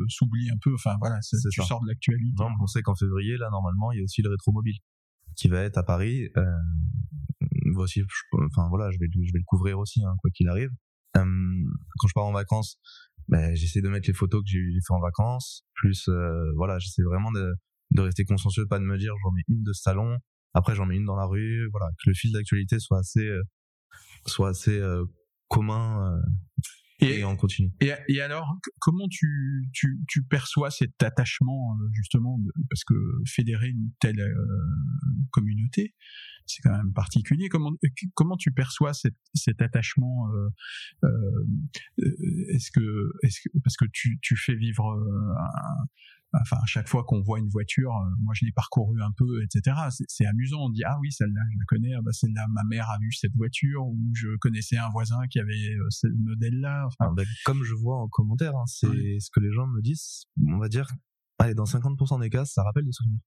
s'oublie un peu. Enfin voilà, c'est tu sors de l'actualité. on sait qu'en février, là normalement, il y a aussi le rétro mobile qui va être à Paris. Euh, voici, enfin voilà, je vais je vais le couvrir aussi, hein, quoi qu'il arrive. Euh, quand je pars en vacances, ben, j'essaie de mettre les photos que j'ai fait en vacances. Plus euh, voilà, j'essaie vraiment de de rester consciencieux, pas de me dire j'en mets une de salon, après, j'en mets une dans la rue. Voilà, que le fil d'actualité soit assez, euh, soit assez euh, commun euh, et, on continue. Et, et alors, comment tu, tu, tu, perçois cet attachement justement, parce que fédérer une telle communauté, c'est quand même particulier. Comment comment tu perçois cet, cet attachement euh, Est-ce que est-ce que parce que tu, tu fais vivre un, enfin à chaque fois qu'on voit une voiture, euh, moi je l'ai parcouru un peu, etc. C'est amusant. On dit ah oui celle-là je la connais, ah bah celle-là ma mère a vu cette voiture ou je connaissais un voisin qui avait euh, ce modèle-là. Enfin, ah, bah, comme je vois en commentaire, hein, c'est ce que les gens me disent. On va dire, allez dans 50% des cas, ça rappelle des souvenirs.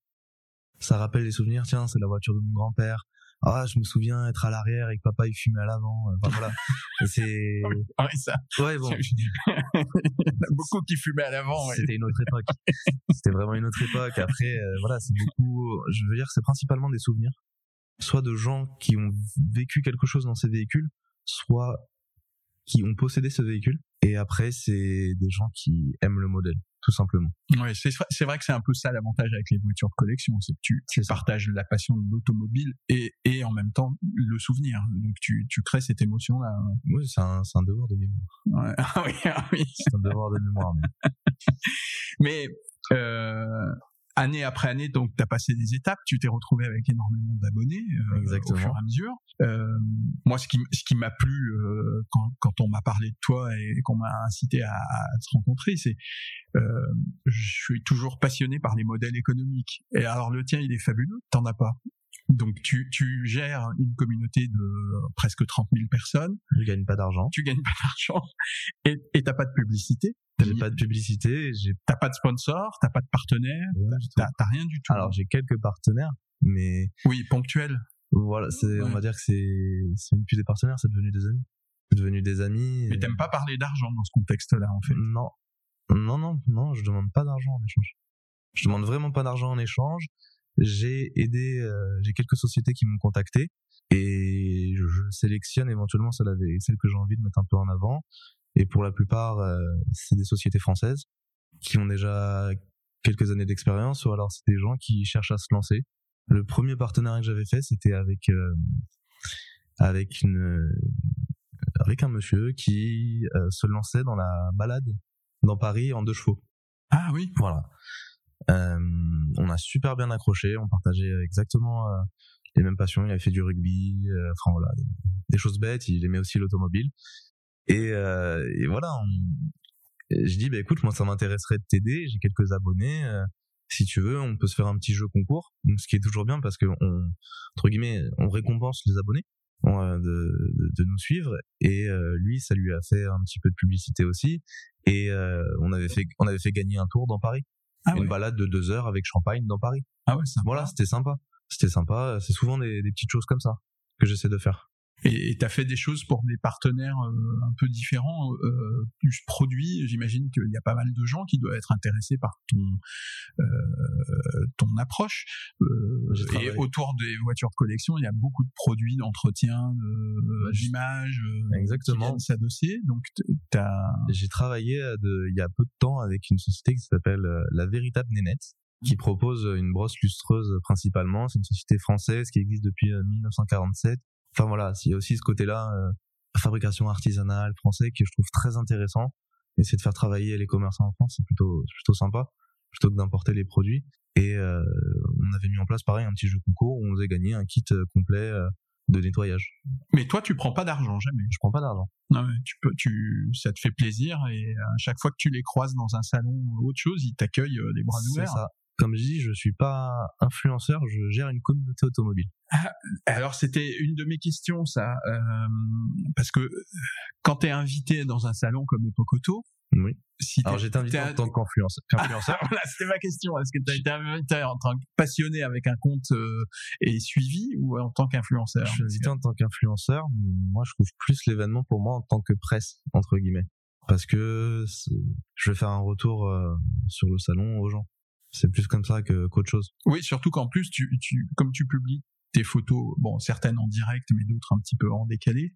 Ça rappelle des souvenirs. Tiens, c'est la voiture de mon grand-père ah je me souviens être à l'arrière et que papa il fumait à l'avant. Enfin voilà. C'est ah oui, ça. Ouais bon. Beaucoup qui fumaient à l'avant c'était une autre époque. C'était vraiment une autre époque. Après euh, voilà c'est beaucoup je veux dire c'est principalement des souvenirs. Soit de gens qui ont vécu quelque chose dans ces véhicules soit qui ont possédé ce véhicule et après c'est des gens qui aiment le modèle tout simplement. Ouais, c'est vrai que c'est un peu ça l'avantage avec les voitures de collection, c'est que tu, tu partages la passion de l'automobile et, et en même temps le souvenir. Donc tu, tu crées cette émotion là. Oui, c'est un, un devoir de mémoire. Ouais. Ah oui, ah oui. C'est un devoir de mémoire. Mais, mais euh, année après année, donc tu as passé des étapes, tu t'es retrouvé avec énormément d'abonnés euh, au fur et à mesure. Euh, moi, ce qui, ce qui m'a plu euh, quand, quand on m'a parlé de toi et qu'on m'a incité à, à, se rencontrer, c'est euh, je suis toujours passionné par les modèles économiques. Et alors le tien, il est fabuleux, t'en as pas? Donc tu, tu gères une communauté de presque 30 000 personnes. Tu gagnes pas d'argent. Tu gagnes pas d'argent et t'as pas de publicité. J'ai pas de publicité, t'as pas de sponsor, t'as pas de partenaire, t'as rien du tout. Alors j'ai quelques partenaires, mais oui ponctuels. Voilà, c'est on va dire que c'est c'est plus des partenaires, c'est devenu des amis. C'est devenu des amis. Mais t'aimes pas parler d'argent dans ce contexte-là en fait. Non, non, non, non, je demande pas d'argent en échange. Je demande vraiment pas d'argent en échange. J'ai aidé, euh, j'ai quelques sociétés qui m'ont contacté et je sélectionne éventuellement celles, celles que j'ai envie de mettre un peu en avant et pour la plupart, euh, c'est des sociétés françaises qui ont déjà quelques années d'expérience ou alors c'est des gens qui cherchent à se lancer. Le premier partenariat que j'avais fait, c'était avec euh, avec une avec un monsieur qui se lançait dans la balade dans Paris en deux chevaux. Ah oui. Voilà. Euh, on a super bien accroché, on partageait exactement les mêmes passions. Il avait fait du rugby, enfin voilà, des choses bêtes. Il aimait aussi l'automobile. Et, euh, voilà, je dis bah écoute, moi ça m'intéresserait de t'aider, j'ai quelques abonnés. Euh, si tu veux, on peut se faire un petit jeu concours, ce qui est toujours bien parce que on, entre guillemets, on récompense les abonnés euh, de, nous suivre. Et euh, lui, ça lui a fait un petit peu de publicité aussi. Et euh, on avait fait, on avait fait gagner un tour dans Paris, ah une balade de deux heures avec champagne dans Paris. Ah ouais, Voilà, c'était sympa. C'était sympa. C'est souvent des, des petites choses comme ça que j'essaie de faire. Et tu as fait des choses pour des partenaires euh, un peu différents, euh, plus produits. J'imagine qu'il y a pas mal de gens qui doivent être intéressés par ton euh, ton approche. Euh, et autour des voitures de collection, il y a beaucoup de produits d'entretien, d'images, exactement, qui s'adosser. Donc j'ai travaillé de, il y a peu de temps avec une société qui s'appelle La Véritable Nénette qui propose une brosse lustreuse principalement. C'est une société française qui existe depuis 1947 Enfin voilà, il y a aussi ce côté-là, euh, fabrication artisanale français que je trouve très intéressant. Essayer de faire travailler les commerçants en France, c'est plutôt plutôt sympa, plutôt que d'importer les produits. Et euh, on avait mis en place pareil un petit jeu concours où on faisait gagner un kit euh, complet euh, de nettoyage. Mais toi, tu prends pas d'argent jamais. Je prends pas d'argent. Non, tu peux, tu, ça te fait plaisir et à chaque fois que tu les croises dans un salon ou autre chose, ils t'accueillent les bras ouverts. C'est ça comme je dis, je suis pas influenceur, je gère une communauté automobile. Ah, alors c'était une de mes questions, ça, euh, parce que quand tu es invité dans un salon comme Epocoto, Oui. Si Alors j'étais invité en tant qu'influenceur. voilà, c'était ma question. Est-ce que tu as été invité en tant que passionné avec un compte euh, et suivi ou en tant qu'influenceur? Je suis invité en tant qu'influenceur, mais moi je trouve plus l'événement pour moi en tant que presse entre guillemets, parce que je vais faire un retour euh, sur le salon aux gens. C'est plus comme ça que qu'autre chose. Oui, surtout qu'en plus, tu, tu, comme tu publies tes photos, bon, certaines en direct, mais d'autres un petit peu en décalé,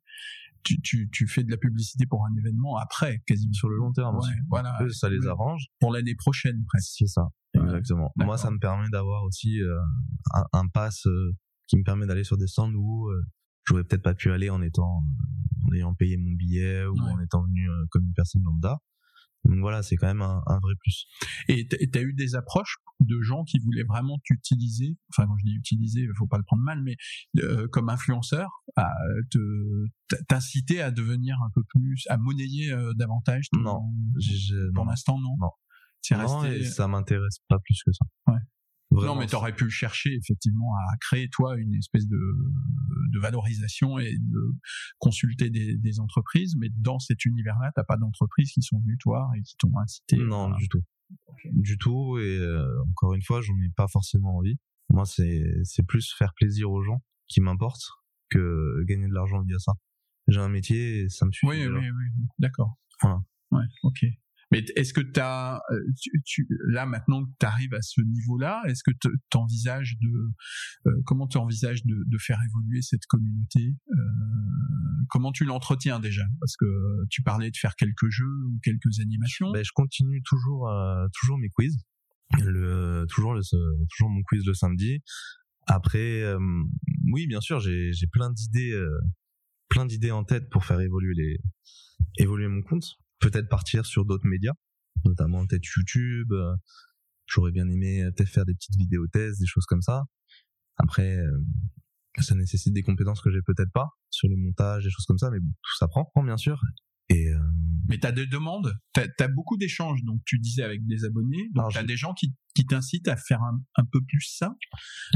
tu, tu, tu fais de la publicité pour un événement après, quasiment. Sur le long terme Ouais, voilà. Eux, ça les arrange. Pour l'année prochaine, presque. C'est ça, exactement. Moi, ça me permet d'avoir aussi euh, un, un pass euh, qui me permet d'aller sur des stands où euh, j'aurais peut-être pas pu aller en étant, en ayant payé mon billet ou Ouais. en étant venu euh, comme une personne lambda. Donc voilà, c'est quand même un, un vrai plus. Et tu as eu des approches de gens qui voulaient vraiment t'utiliser, enfin quand je dis utiliser, il faut pas le prendre mal, mais euh, comme influenceur, à te t'inciter à devenir un peu plus, à monnayer euh, davantage. ton- Non. Pour l'instant, non. Non. Non, resté. et ça m'intéresse pas plus que ça. Ouais. Vraiment, non, mais t'aurais pu chercher effectivement à créer toi une espèce de, de valorisation et de consulter des, des entreprises, mais dans cet univers-là, t'as pas d'entreprises qui sont venues te voir et qui t'ont incité. Non, du tout. Du tout. Et euh, encore une fois, j'en ai pas forcément envie. Moi, c'est c'est plus faire plaisir aux gens qui m'importe que gagner de l'argent via ça. J'ai un métier et ça me suffit. Oui, oui, oui, d'accord. Voilà. Ouais, ok. Mais est-ce que t'as, euh, tu, tu, là maintenant que tu arrives à ce niveau-là, est-ce que tu envisages de, euh, comment tu envisages de, de faire évoluer cette communauté euh, Comment tu l'entretiens déjà? Parce que tu parlais de faire quelques jeux ou quelques animations. Ben, je continue toujours euh, toujours mes quiz. Le toujours le toujours mon quiz le samedi. Après, euh, oui, bien sûr, j'ai j'ai plein d'idées euh, plein d'idées en tête pour faire évoluer les évoluer mon compte. Peut-être partir sur d'autres médias, notamment peut-être YouTube. euh, J'aurais bien aimé euh, peut-être faire des petites vidéos thèses, des choses comme ça. Après, euh, ça nécessite des compétences que j'ai peut-être pas sur le montage, des choses comme ça, mais bon, tout s'apprend, bien sûr. Et euh, Mais tu as des demandes, tu as, beaucoup d'échanges, donc tu disais avec des abonnés, donc tu as des gens qui, qui t'incitent à faire un, un peu plus ça.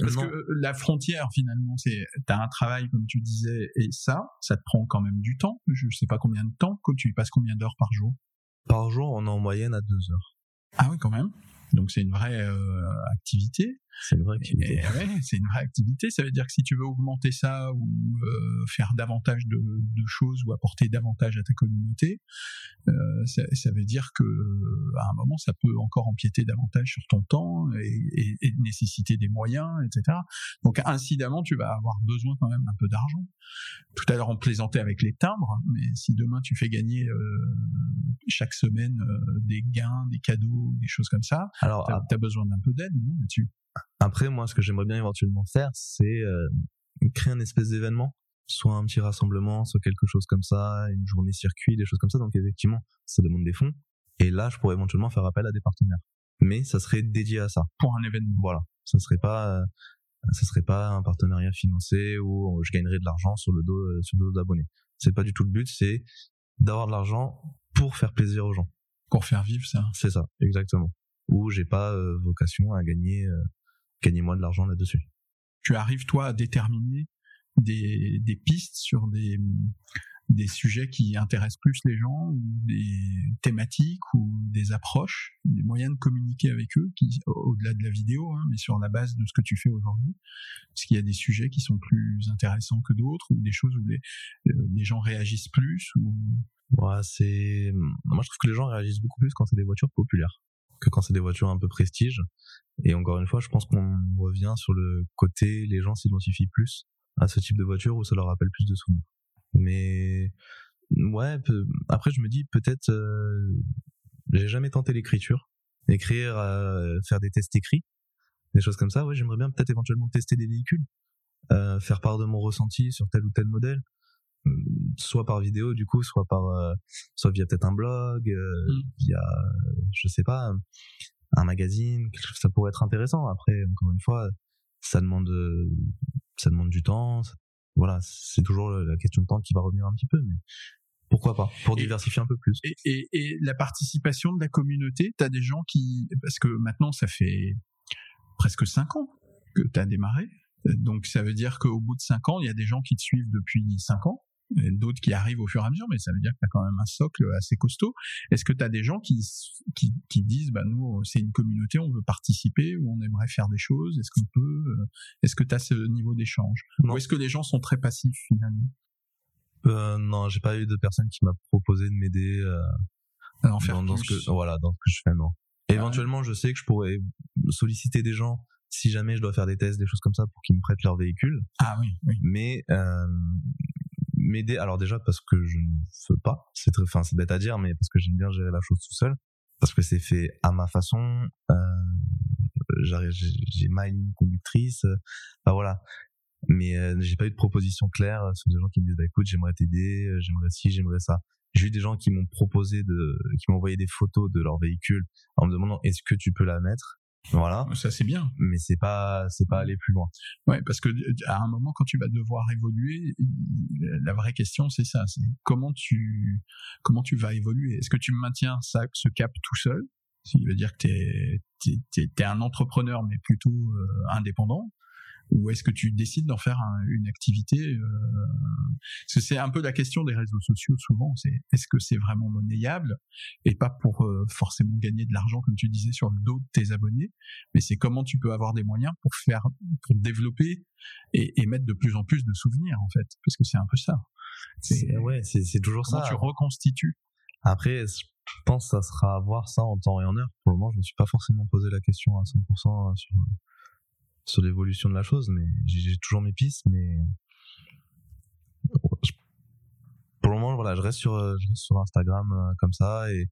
Parce non. que euh, la frontière, finalement, c'est tu as un travail, comme tu disais, et ça, ça te prend quand même du temps. Je sais pas combien de temps, que tu y passes combien d'heures par jour? Par jour, on est en moyenne à deux heures. Ah oui, quand même. Donc c'est une vraie euh, activité. C'est une vraie Et, activité. ouais, c'est une vraie activité. Ça veut dire que si tu veux augmenter ça ou euh, faire davantage de, de choses ou apporter davantage à ta communauté, euh, ça, ça veut dire que à un moment ça peut encore empiéter davantage sur ton temps et, et- et nécessiter des moyens, etc. Donc incidemment, tu vas avoir besoin quand même un peu d'argent. Tout à l'heure on plaisantait avec les timbres, mais si demain tu fais gagner euh, chaque semaine euh, des gains, des cadeaux, des choses comme ça, Alors t'as as besoin d'un peu d'aide là-dessus? Après, moi, ce que j'aimerais bien éventuellement faire, c'est euh, créer un espèce d'événement, soit un petit rassemblement, soit quelque chose comme ça, une journée circuit, des choses comme ça. Donc effectivement, ça demande des fonds. Et là, je pourrais éventuellement faire appel à des partenaires. Mais ça serait dédié à ça. pour un événement. Voilà, ça serait pas, euh, ça serait pas un partenariat financé où je gagnerais de l'argent sur le dos, euh, sur le dos d'abonnés. C'est pas du tout le but. C'est d'avoir de l'argent pour faire plaisir aux gens. pour faire vivre ça. C'est ça, exactement. Où j'ai pas euh, vocation à gagner, euh, gagner moi de l'argent là-dessus. Tu arrives toi à déterminer des, des pistes sur des, des sujets qui intéressent plus les gens ou des thématiques ou des approches, des moyens de communiquer avec eux qui au-delà de la vidéo, hein, mais sur la base de ce que tu fais aujourd'hui? Est-ce qu'il y a des sujets qui sont plus intéressants que d'autres ou des choses où les, euh, les gens réagissent plus ou Ouais, c'est. Moi, je trouve que les gens réagissent beaucoup plus quand c'est des voitures populaires que quand c'est des voitures un peu prestige. Et encore une fois, je pense qu'on revient sur le côté, les gens s'identifient plus à ce type de voiture où ça leur rappelle plus de souvenirs. Mais ouais, après je me dis peut-être, euh, j'ai jamais tenté l'écriture, écrire, euh, faire des tests écrits, des choses comme ça. Ouais, j'aimerais bien peut-être éventuellement tester des véhicules, euh, faire part de mon ressenti sur tel ou tel modèle soit par vidéo du coup soit par soit via peut-être un blog Mm. via je sais pas un- magazine ça pourrait être intéressant après encore une fois ça demande euh, ça demande du temps voilà c'est toujours la question de temps qui va revenir un petit peu mais pourquoi pas pour Et- diversifier un peu plus et, et, et la participation de la communauté, tu as des gens qui... Parce que maintenant, ça fait presque cinq ans que tu as démarré. Donc ça veut dire qu'au bout de cinq ans, il y a des gens qui te suivent depuis cinq ans d'autres qui arrivent au fur et à mesure, mais ça veut dire que tu as quand même un socle assez costaud. Est-ce que tu as des gens qui, qui, qui disent, bah nous, c'est une communauté, on veut participer, ou on aimerait faire des choses, est-ce qu'on peut, euh, est-ce que tu as ce niveau d'échange? Ou est-ce que les gens sont très passifs finalement? Euh, Non, j'ai pas eu de personne qui m'a proposé de m'aider euh, dans, dans, ce que, voilà, dans ce que je fais, non. éventuellement, je sais que je pourrais solliciter des gens si jamais je dois faire des tests, des choses comme ça, pour qu'ils me prêtent leur véhicule. Ah oui, oui. Mais euh, m'aider, alors déjà parce que je ne veux pas, c'est très, enfin c'est bête à dire, mais parce que j'aime bien gérer la chose tout seul, parce que c'est fait à ma façon. Euh, j'ai ma ligne conductrice, enfin voilà. Mais euh, j'ai pas eu de proposition claire sur des gens qui me disent bah écoute j'aimerais t'aider, euh, j'aimerais ci, j'aimerais ça. J'ai eu des gens qui m'ont proposé de, qui m'ont envoyé des photos de leur véhicule en me demandant est-ce que tu peux la mettre? Voilà. Ça c'est bien. Mais c'est pas c'est pas aller plus loin. Ouais, parce que à un moment quand tu vas devoir évoluer, la vraie question c'est ça, c'est comment tu comment tu vas évoluer? Est-ce que tu maintiens ça ce cap tout seul? Ce qui veut dire que t'es t'es es, un entrepreneur mais plutôt euh, indépendant ou est-ce que tu décides d'en faire une activité euh, c'est un peu la question des réseaux sociaux souvent c'est est-ce que c'est vraiment monnayable et pas pour euh, forcément gagner de l'argent comme tu disais sur le dos de tes abonnés mais c'est comment tu peux avoir des moyens pour faire pour développer et, et mettre de plus en plus de souvenirs en fait parce que c'est un peu ça. C'est ouais c'est toujours ça. tu reconstitues. Après je pense que ça sera à voir ça en temps et en heure. Pour le moment je me suis pas forcément posé la question à 100% sur sur l'évolution de la chose, mais j'ai toujours mes pistes, mais pour le moment, voilà, je reste sur, je reste sur Instagram euh, comme ça et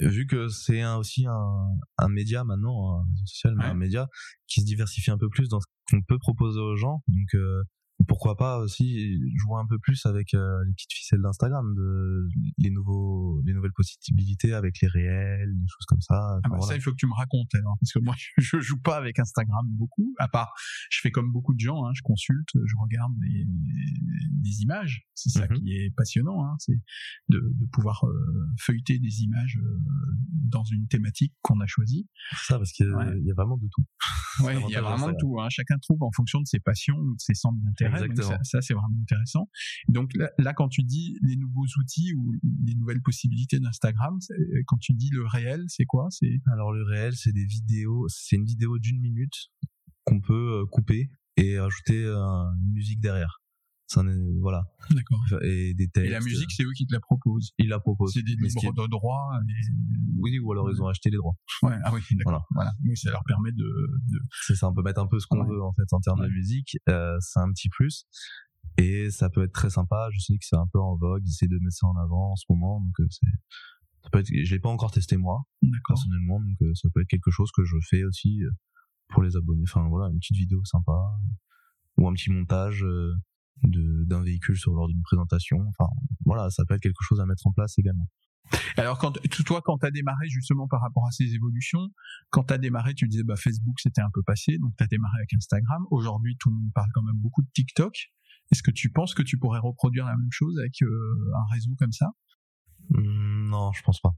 vu que c'est aussi un, un média maintenant, un social, mais un média qui se diversifie un peu plus dans ce qu'on peut proposer aux gens. Donc, euh, pourquoi pas aussi jouer un peu plus avec euh, les petites ficelles d'Instagram, de les nouveaux, les nouvelles possibilités avec les réels, des choses comme ça. Ah bah Ça, il faut que tu me racontes, alors, parce que moi, je, joue pas avec Instagram beaucoup. À part, je fais comme beaucoup de gens, hein, je consulte, je regarde des, des images. C'est ça mhm. qui est passionnant, hein, c'est de, de pouvoir euh, feuilleter des images euh, dans une thématique qu'on a choisie. Ça, parce qu'il y, a vraiment de tout. Ouais, il y a vraiment de tout. Hein. Chacun trouve en fonction de ses passions, de ses centres d'intérêt ça, c'est vraiment intéressant. Donc là, quand tu dis les nouveaux outils ou les nouvelles possibilités d'Instagram, quand tu dis le réel, c'est quoi? C'est alors le réel, c'est des vidéos. C'est une vidéo d'une minute qu'on peut euh, couper et ajouter une musique derrière. Voilà. D'accord. Et des textes. Et la musique, c'est eux qui te la proposent. Ils la proposent. C'est des libres de droit. Oui, ou alors ils ont acheté les droits. Ouais, ah oui, d'accord. Voilà. Oui, ça leur permet de. de... C'est ça, on peut mettre un peu ce qu'on veut en fait en termes de musique. Euh, c'est un petit plus. Et ça peut être très sympa. Je sais que c'est un peu en vogue. J'essaie de mettre ça en avant en ce moment. Donc euh, c'est. Ça peut être. Je l'ai pas encore testé moi personnellement, donc euh, ça peut être quelque chose que je fais aussi euh, pour les abonnés. Enfin voilà, une petite vidéo sympa ou un petit montage d'un véhicule sur lors d'une présentation. Enfin, voilà, ça peut être quelque chose à mettre en place également. Alors quand toi quand tu as démarré justement par rapport à ces évolutions, quand tu as démarré, tu disais bah Facebook c'était un peu passé, donc tu as démarré avec Instagram. Aujourd'hui, tout le monde parle quand même beaucoup de TikTok. Est-ce que tu penses que tu pourrais reproduire la même chose avec euh, un réseau comme ça? Mmh, Non, je pense pas.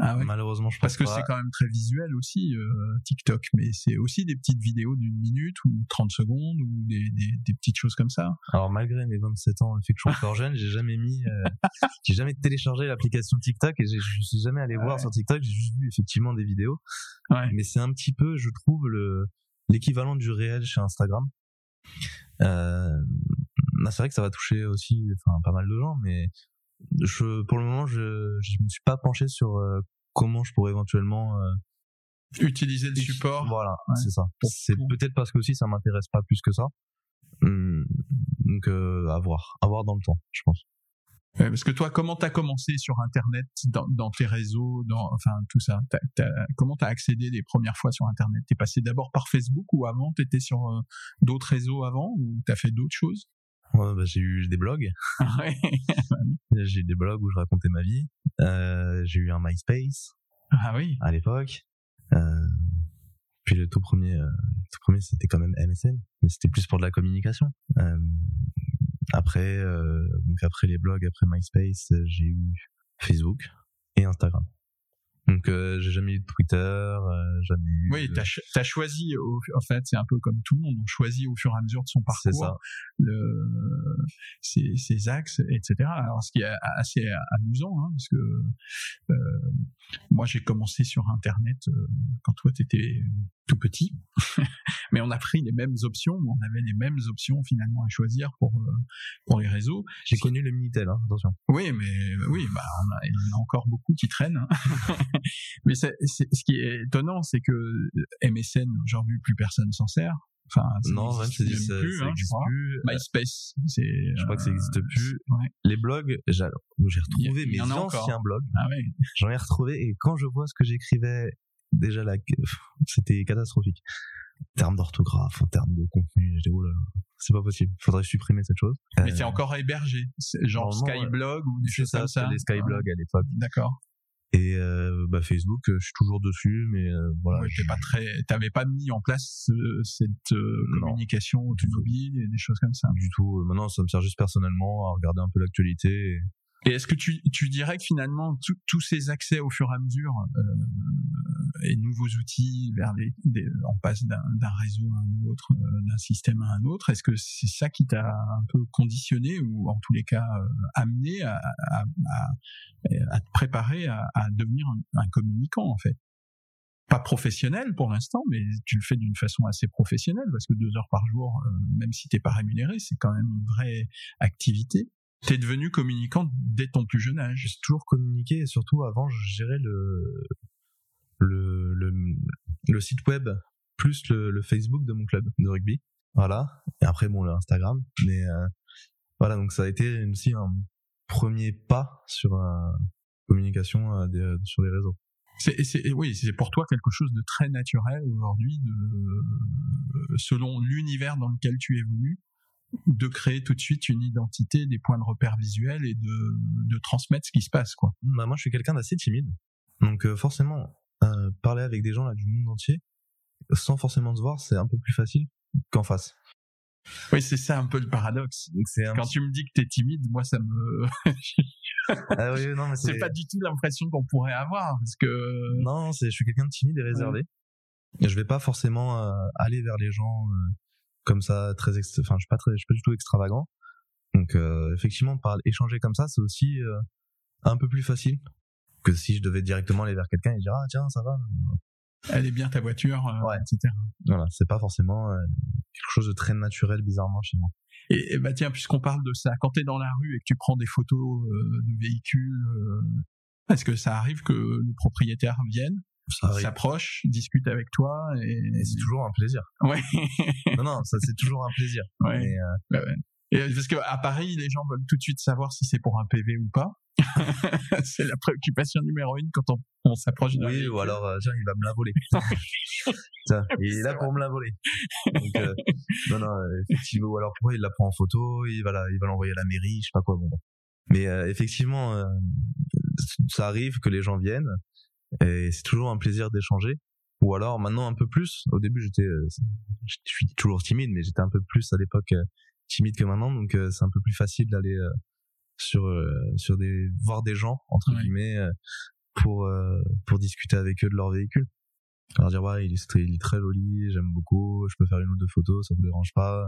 Ah Malheureusement, je Parce que c'est quand même très visuel aussi, euh, TikTok, mais c'est aussi des petites vidéos d'une minute ou 30 secondes ou des, des, des, petites choses comme ça. Alors malgré mes 27 ans, fait que je suis encore jeune, j'ai jamais mis, euh, j'ai jamais téléchargé l'application TikTok et je suis jamais allé voir sur TikTok. J'ai juste vu effectivement des vidéos. Ouais. Mais c'est un petit peu, je trouve, le l'équivalent du réel chez Instagram. Euh, bah, c'est vrai que ça va toucher aussi, enfin pas mal de gens, mais je, pour le moment, je, je me suis pas penché sur euh, comment je pourrais éventuellement euh, utiliser le support. Voilà, c'est ça. C'est peut-être parce que aussi ça m'intéresse pas plus que ça. Hum, donc euh, à voir, à voir dans le temps, je pense. parce que toi, comment t'as commencé sur Internet, dans, dans tes réseaux, dans, enfin tout ça? Comment tu Comment t'as accédé les premières fois sur Internet? T'es passé d'abord par Facebook ou avant? T'étais sur d'autres réseaux avant ou t'as fait d'autres choses? Ouais, bah, j'ai eu des blogs. j'ai eu des blogs où je racontais ma vie. Euh, j'ai eu un MySpace. Ah oui. À l'époque. Euh, puis le tout premier, euh, le tout premier, c'était quand même MSN, mais c'était plus pour de la communication. Euh, après, euh, donc après les blogs, après MySpace, j'ai eu Facebook et Instagram. Donc euh, j'ai jamais eu de Twitter, euh, jamais eu. Oui, t'as ch- t'as choisi. Au, en fait, c'est un peu comme tout le monde. On choisit au fur et à mesure de son C'est parcours ça. le, ses, ses axes, etc. Alors, ce qui est assez amusant, hein, parce que euh, moi, j'ai commencé sur Internet euh, quand toi, t'étais tout petit, mais on a pris les mêmes options, on avait les mêmes options finalement à choisir pour euh, pour les réseaux. J'ai connu le Minitel, hein, attention. Oui, mais oui, bah, on a, il y en a encore beaucoup qui traînent. hein. mais c'est, c'est- ce qui est étonnant, c'est que MSN aujourd'hui, plus personne s'en sert. Enfin, ça Non, même n'existe ça, plus, ça hein, je existe crois. plus. MySpace, c'est. Je crois que ça existe plus. Ouais. Les blogs, j'ai retrouvé mes en anciens blogs. Ah ouais. J'en ai retrouvé et quand je vois ce que j'écrivais, déjà là, c'était catastrophique. En termes d'orthographe, en termes de contenu, dit, oh là là, c'est pas possible. Faudrait supprimer cette chose. Mais Euh, c'est encore hébergé, genre Skyblog ou des choses ça, comme ça. les Skyblogs à l'époque. Ouais, D'accord. Et euh, bah, Facebook, euh, je suis toujours dessus, mais euh, voilà. Ouais, je- pas très, t'avais pas mis en place euh, cette euh, communication automobile et des choses comme ça. du tout. Maintenant, ça me sert juste personnellement à regarder un peu l'actualité. et- Et est-ce que tu, tu dirais que finalement tous ces accès au fur et à mesure euh, et nouveaux outils vers les, des- on passe d'un réseau à un autre, euh, d'un système à un autre, est-ce que c'est ça qui t'a un peu conditionné ou en tous les cas euh, amené à, à, à, à te préparer à, à devenir un, un communicant en fait? Pas professionnel pour l'instant, mais tu le fais d'une façon assez professionnelle parce que deux heures par jour, euh, même si t'es pas rémunéré, c'est quand même une vraie activité. T'es devenu communicant dès ton plus jeune âge. J'ai toujours communiqué et surtout avant, je gérais le, le, le, le site web plus le, le Facebook de mon club de rugby. Voilà. Et après, bon, le Instagram. Mais euh, voilà, donc ça a été aussi un premier pas sur la communication euh, des- sur les réseaux. C'est, oui, c'est pour toi quelque chose de très naturel aujourd'hui, de, euh, selon l'univers dans lequel tu évolues, de créer tout de suite une identité, des points de repère visuels et de, de transmettre ce qui se passe, quoi. Bah, moi, je suis quelqu'un d'assez timide. Donc euh, forcément, euh, parler avec des gens là du monde entier, sans forcément se voir, c'est un peu plus facile qu'en face. Oui, c'est ça un peu le paradoxe. Un Quand tu me dis que t'es timide, moi ça me, Ah oui, non, mais c'est pas du tout l'impression qu'on pourrait avoir parce que Non, je suis quelqu'un de timide et réservé. Et je vais pas forcément euh, aller vers les gens comme ça, très, enfin, je suis pas très, je suis pas du tout extravagant. Donc, euh, effectivement, par échanger comme ça, c'est aussi euh, un peu plus facile que si je devais directement aller vers quelqu'un et dire ah tiens ça va. elle est bien ta voiture, euh, Ouais. etc. Voilà, c'est pas forcément quelque chose de très naturel bizarrement chez moi. Et, et bah tiens, puisqu'on parle de ça, quand t'es dans la rue et que tu prends des photos de véhicules, est-ce que ça arrive que le propriétaire vienne. S'approche, discute avec toi et, Et c'est toujours un plaisir. ouais, non non, ça c'est toujours un plaisir. ouais. Mais, euh, Ouais. Et parce que à Paris, les gens veulent tout de suite savoir si c'est pour un PV ou pas. c'est la préoccupation numéro une quand on, on s'approche d'un oui, ou alors euh, tiens il va me la voler. Tiens, il est là pour me la voler. Donc, euh, non, non, euh, effectivement, ou alors pourquoi il la prend en photo, il va la, il va l'envoyer à la mairie, je sais pas quoi. Bon. Mais euh, effectivement, euh, ça arrive que les gens viennent et c'est toujours un plaisir d'échanger. Ou alors maintenant un peu plus. Au début j'étais, euh, je suis toujours timide, mais j'étais un peu plus à l'époque euh, timide que maintenant, donc euh, c'est un peu plus facile d'aller euh, sur euh, sur des voir des gens entre Ouais. guillemets euh, pour euh, pour discuter avec eux de leur véhicule. Leur dire ouais il est, il est très joli, j'aime beaucoup, je peux faire une ou deux photos, ça vous dérange pas.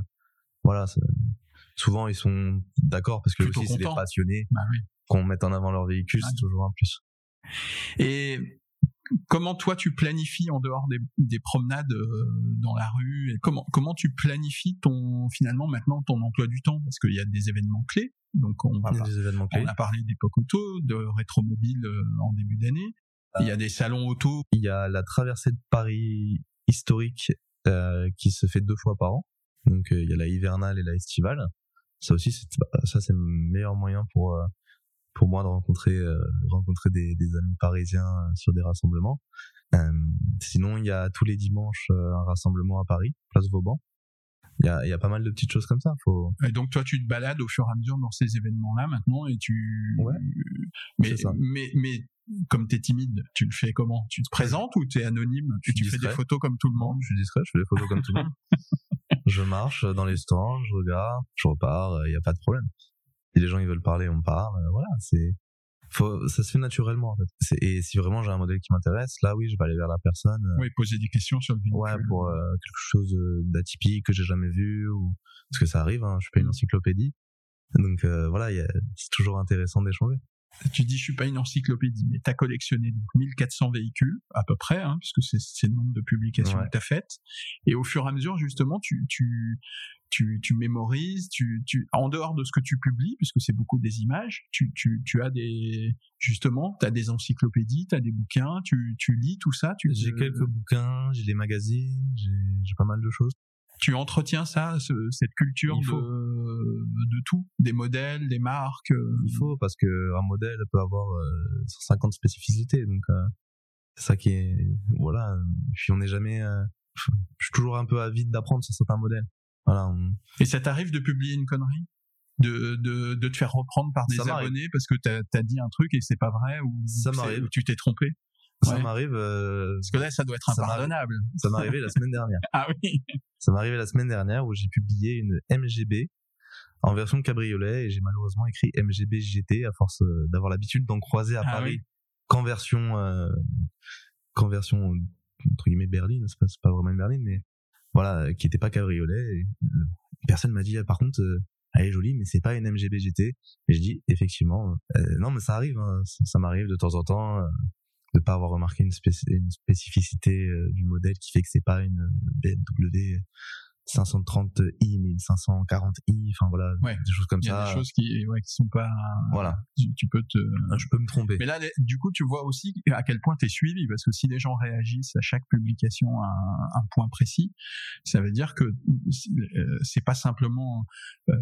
Voilà. Souvent ils sont d'accord parce que Plutôt aussi c'est des passionnés Bah oui. qu'on mette en avant leur véhicule, Ouais. c'est toujours un plus. Et comment toi tu planifies en dehors des, des promenades euh, dans la rue et comment comment tu planifies ton finalement maintenant ton emploi du temps? Parce qu'il y a des événements clés donc on va a par- des événements clés. on a parlé d'époque auto de rétromobile euh, en début d'année il y a des salons auto Il y a la traversée de Paris historique euh, qui se fait deux fois par an. Donc euh, il y a la hivernale et la estivale. Ça aussi, c'est bah, ça c'est le meilleur moyen pour euh, pour moi de rencontrer euh, rencontrer des, des amis parisiens euh, sur des rassemblements. Euh, sinon, il y a tous les dimanches un rassemblement à Paris, place Vauban. Il y a, il y a pas mal de petites choses comme ça. Faut et donc toi tu te balades au fur et à mesure dans ces événements là maintenant et tu Ouais. mais ça. mais mais comme t'es timide tu le fais comment? Tu te présentes ou t'es anonyme? Je tu suis fais des photos comme tout le monde? Je suis discret, je fais des photos comme tout le monde. je marche dans les stands, je regarde, je repars, il n'y a pas de problème. Si les gens ils veulent parler, on parle. euh, Voilà, c'est faut, ça se fait naturellement en fait. Et si vraiment j'ai un modèle qui m'intéresse, là oui, je vais aller vers la personne. Oui, poser des questions sur le véhicule. Ouais, pour euh, quelque chose d'atypique que j'ai jamais vu ou parce que ça arrive. Hein, je suis pas une mm. encyclopédie, donc euh, voilà, c'est toujours intéressant d'échanger tu dis je suis pas une encyclopédie, mais tu as collectionné donc 1400 véhicules à peu près, hein, puisque c'est le nombre de publications que tu as faites. Et au fur et à mesure, justement, tu, tu, tu, tu mémorises, tu, tu, en dehors de ce que tu publies, puisque c'est beaucoup des images, tu, tu, tu as des, justement, tu as des encyclopédies, tu as des bouquins, tu, tu lis tout ça. J'ai quelques bouquins, j'ai des magazines, j'ai pas mal de choses tu entretiens ça, cette culture de, de tout, des modèles, des marques. Euh. Il faut parce que un modèle peut avoir 50 euh, spécificités, donc euh, c'est ça qui est voilà. Puis on n'est jamais, je suis toujours un peu avide d'apprendre sur certains modèles. Voilà. Et ça t'arrive de publier une connerie? De, de, de te faire reprendre par des abonnés parce que t'as as dit un truc et c'est pas vrai ou, ça ou tu t'es trompé? Ça m'arrive. Euh, Parce que là, ça doit être impardonnable. Ça m'est arrivé la semaine dernière. ah oui. Ça m'est arrivé la semaine dernière où j'ai publié une MGB en version cabriolet et j'ai malheureusement écrit MGB GT à force euh, d'avoir l'habitude d'en croiser à ah Paris qu'en version euh, qu'en version entre guillemets berline. C'est pas, pas vraiment une berline, mais voilà, qui était pas cabriolet. Et, personne m'a dit ah, par contre. elle est jolie, mais c'est pas une MGB GT. Et je dis effectivement, non, mais ça arrive, hein, ça, m'arrive de temps en temps de pas avoir remarqué une, une spécificité euh, du modèle qui fait que c'est pas une BMW 530i mais une 540i enfin voilà des choses comme ça. des choses qui ouais, qui sont pas voilà. tu, peux te ah, je peux me tromper. Mais là du coup tu vois aussi à quel point tu es suivi parce que si les gens réagissent à chaque publication à un, point précis ça veut dire que euh, c'est pas simplement euh,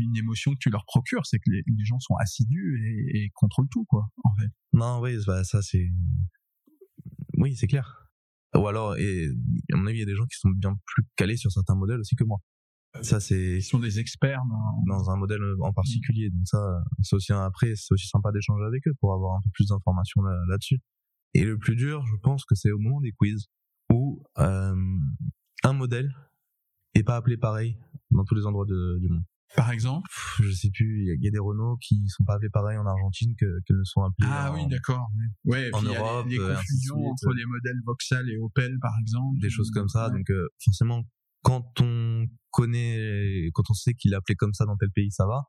une émotion que tu leur procures c'est que les, gens sont assidus et, et, contrôlent tout quoi en fait. Non oui bah, ça c'est oui c'est clair ou alors, et à mon avis, il y a des gens qui sont bien plus calés sur certains modèles aussi que moi. Ça, c'est. Ils sont des experts dans, dans un modèle en particulier. Donc ça, c'est aussi après, c'est aussi sympa d'échanger avec eux pour avoir un peu plus d'informations là-dessus. et le plus dur, je pense que c'est au moment des quiz où euh, un modèle est pas appelé pareil dans tous les endroits de, du monde. Par exemple Je sais plus, il y, a des Renault qui sont pas appelés pareil en Argentine que, que ne sont appelés Ah oui, d'accord. Ouais, en Europe, il y a les, confusions entre les modèles Vauxhall et Opel par exemple. Des choses comme ça, donc euh, forcément quand on connaît, quand on sait qu'il est appelé comme ça dans tel pays, ça va.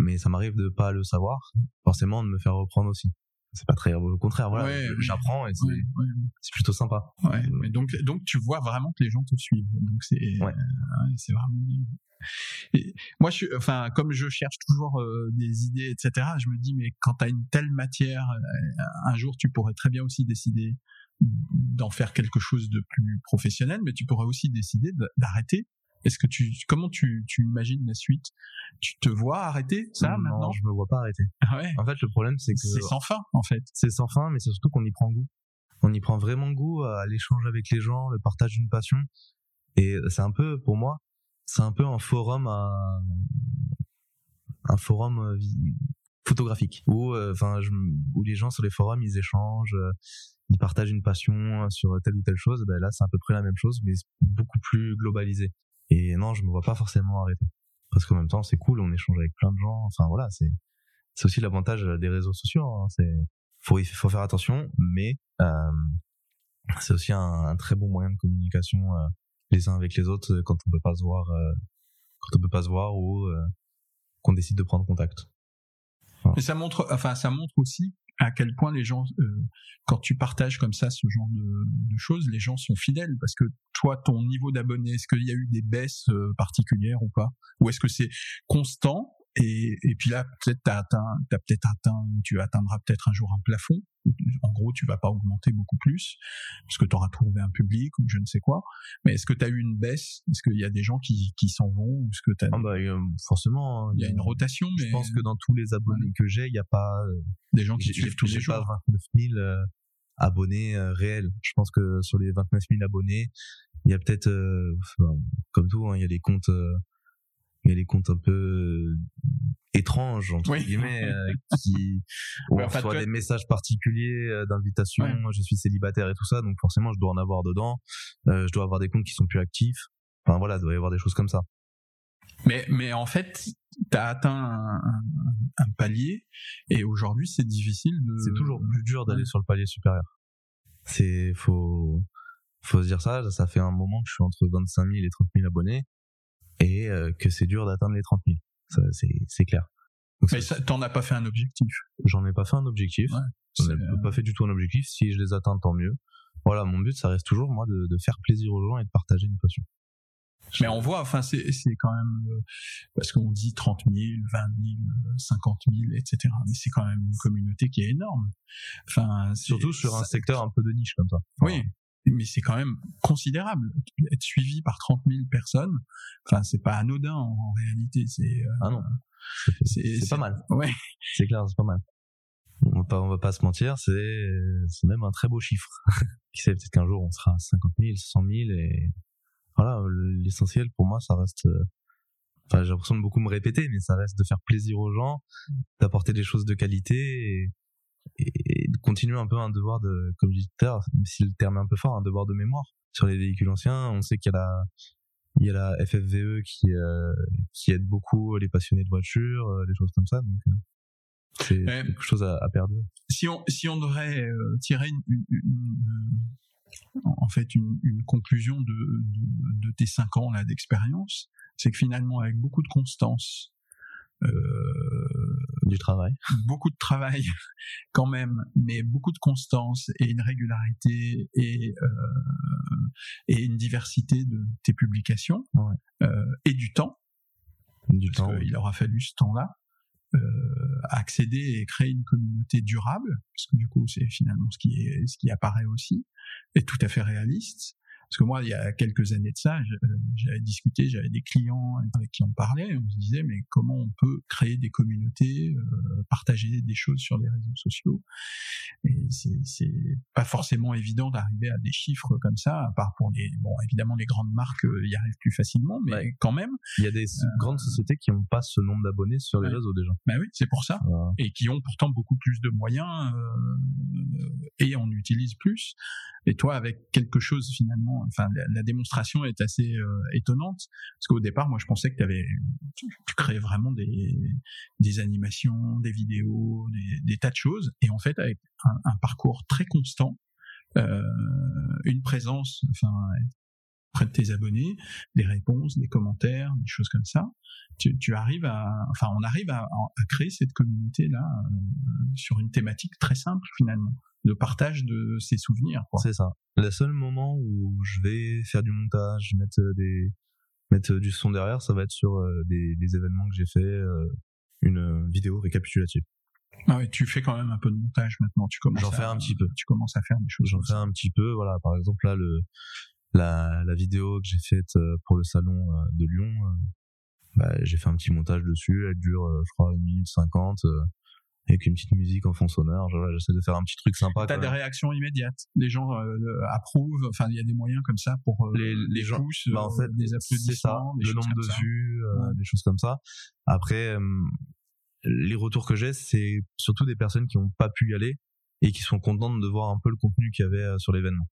Mais ça m'arrive de pas le savoir, forcément de me faire reprendre aussi c'est pas très au contraire voilà j'apprends et c'est plutôt sympa. Ouais mais donc donc tu vois vraiment que les gens te suivent. Donc c'est c'est vraiment bien. Et moi je enfin comme je cherche toujours euh, des idées etc je me dis mais quand tu as une telle matière euh, un jour tu pourrais très bien aussi décider d'en faire quelque chose de plus professionnel mais tu pourrais aussi décider d'arrêter est-ce que tu, comment tu, tu imagines la suite? Tu te vois arrêter ça non, maintenant? je me vois pas arrêter. Ah ouais? En fait, le problème c'est que c'est sans fin en fait. C'est sans fin, mais c'est surtout qu'on y prend goût. On y prend vraiment goût à l'échange avec les gens, le partage d'une passion. Et c'est un peu, pour moi, c'est un peu un forum à un forum euh, photographique où euh, enfin où les gens sur les forums ils échangent euh, ils partagent une passion sur telle ou telle chose ben là c'est à peu près la même chose mais beaucoup plus globalisé et non, je me vois pas forcément arrêter. Parce qu'en même temps, c'est cool, on échange avec plein de gens. Enfin voilà, c'est c'est aussi l'avantage des réseaux sociaux. Hein. C'est faut faut faire attention, mais euh, c'est aussi un, très bon moyen de communication euh, les uns avec les autres euh, quand on peut pas se voir, euh, quand on peut pas se voir ou euh, qu'on décide de prendre contact. Et ça montre, enfin ça montre aussi à quel point les gens, euh, quand tu partages comme ça ce genre de, de, choses, les gens sont fidèles parce que toi, ton niveau d'abonnés, est-ce qu'il y a eu des baisses euh, particulières ou pas? Ou est-ce que c'est constant et, et puis là, peut-être t'as atteint, t'as peut-être atteint, tu atteindras peut-être un jour un plafond. En gros, tu vas pas augmenter beaucoup plus parce que tu auras trouvé un public ou je ne sais quoi. Mais est-ce que tu as eu une baisse? Est-ce qu'il y a des gens qui, qui s'en vont Est-ce que t'as ah bah, forcément, hein, il y a une rotation. Je pense que dans tous les abonnés que j'ai, il n'y a pas euh, des gens qui suivent tous les jours. Pas 29 000 euh, abonnés euh, réels. Je pense que sur les 29 000 abonnés, il y a peut-être, comme tout, hein, il y a des comptes il y a des comptes un peu euh, étranges entre guillemets euh, qui où on reçoit des messages particuliers euh, d'invitation je suis célibataire et tout ça donc forcément je dois en avoir dedans. Je dois avoir des comptes qui sont plus actifs. Enfin voilà il doit y avoir des choses comme ça. Mais mais en fait tu as atteint un, un, un palier et aujourd'hui c'est difficile de c'est toujours plus dur d'aller sur le palier supérieur. C'est faut faut se dire ça ça fait un moment que je suis entre 25 000 et 30 000 abonnés et euh, que c'est dur d'atteindre les 30 000 ça c'est c'est clair. Donc, mais ça, t'en as pas fait un objectif? j'en ai pas fait un objectif. Ouais, j'en ai c'est- pas fait du tout un objectif. Si je les atteins tant mieux. Voilà mon but ça reste toujours moi de, de faire plaisir aux gens et de partager une passion. Mais on voit, enfin, c'est c'est quand même euh, parce qu'on dit 30 000, 20 000, euh, 50 000, etc. Mais c'est quand même une communauté qui est énorme. Enfin, surtout sur un ça- secteur un peu de niche comme ça. Oui, mais c'est quand même considérable. Être suivi par 30 000 personnes, enfin, c'est pas anodin en, en réalité. C'est euh, ah non c'est pas mal Ouais. c'est clair c'est pas mal on va pas on va pas se mentir c'est c'est même un très beau chiffre qui sait peut-être qu'un jour on sera à 50 000 100 000 et voilà l'essentiel pour moi ça reste euh, enfin j'ai l'impression de beaucoup me répéter mais ça reste de faire plaisir aux gens d'apporter des choses de qualité et, et de continuer un peu un devoir de comme je disais tout à l'heure même si le terme est un peu fort un devoir de mémoire sur les véhicules anciens on sait qu'il y a la il y a la FFVE qui euh, qui aide beaucoup les passionnés de voitures euh, des choses comme ça donc euh, c'est Ouais. quelque chose à, à perdre si on si on devrait euh, tirer une, une- une, euh, en fait une, une conclusion de, de, de tes cinq ans là d'expérience, c'est que finalement avec beaucoup de constance, euh, du travail beaucoup de travail quand même, mais beaucoup de constance et une régularité et euh, et une diversité de tes publications Ouais. euh, et du temps du parce temps qu'il aura fallu ce temps-là euh, accéder et créer une communauté durable, parce que du coup c'est finalement ce qui est ce qui apparaît aussi, et tout à fait réaliste. Parce que moi, il y a quelques années de ça, euh, j'avais discuté, j'avais des clients avec qui on parlait, et on se disait mais comment on peut créer des communautés, euh, partager des choses sur les réseaux sociaux? Et c'est pas forcément évident d'arriver à des chiffres comme ça, à part pour les bon évidemment les grandes marques euh, y arrivent plus facilement, mais Ouais. quand même, il y a des grandes sociétés qui n'ont pas ce nombre d'abonnés sur les Ouais. réseaux déjà bah oui, c'est pour ça. Et qui ont pourtant beaucoup plus de moyens euh, et on utilise plus. Et toi, avec quelque chose finalement, enfin la, démonstration est assez euh, étonnante. Parce qu'au départ, moi, je pensais que avais, tu, créais vraiment des, des animations, des vidéos, des, tas de choses, et en fait, avec un, un parcours très constant, euh, une présence, enfin de tes abonnés, des réponses, des commentaires, des choses comme ça. Tu, tu arrives à, enfin, on arrive à, à créer cette communauté là sur une thématique très simple finalement, le partage de ses souvenirs. C'est ça le seul moment où je vais faire du montage mettre euh, des mettre euh, du son derrière ça va être sur euh, des, des événements que j'ai fait euh, une euh, vidéo récapitulative Ah ouais, tu fais quand même un peu de montage maintenant. Tu commences. J'en fais un petit peu. Tu commences à faire des choses. j'en fais un petit peu voilà par exemple là le la, la vidéo que j'ai faite euh, pour le salon euh, de Lyon euh, bah, j'ai fait un petit montage dessus elle dure je crois une minute cinquante euh, avec une petite musique en fond sonore j'essaie de faire un petit truc sympa T'as des réactions immédiates. Les gens euh, approuvent. Enfin, il y a des moyens comme ça pour euh, Les- les gens- pouces, bah, en fait, des ça, applaudissements, des le nombre de ça. vues, euh, Ouais. des choses comme ça. Après, les retours que j'ai, c'est surtout des personnes qui n'ont pas pu y aller et qui sont contentes de voir un peu le contenu qu'il y avait sur l'événement.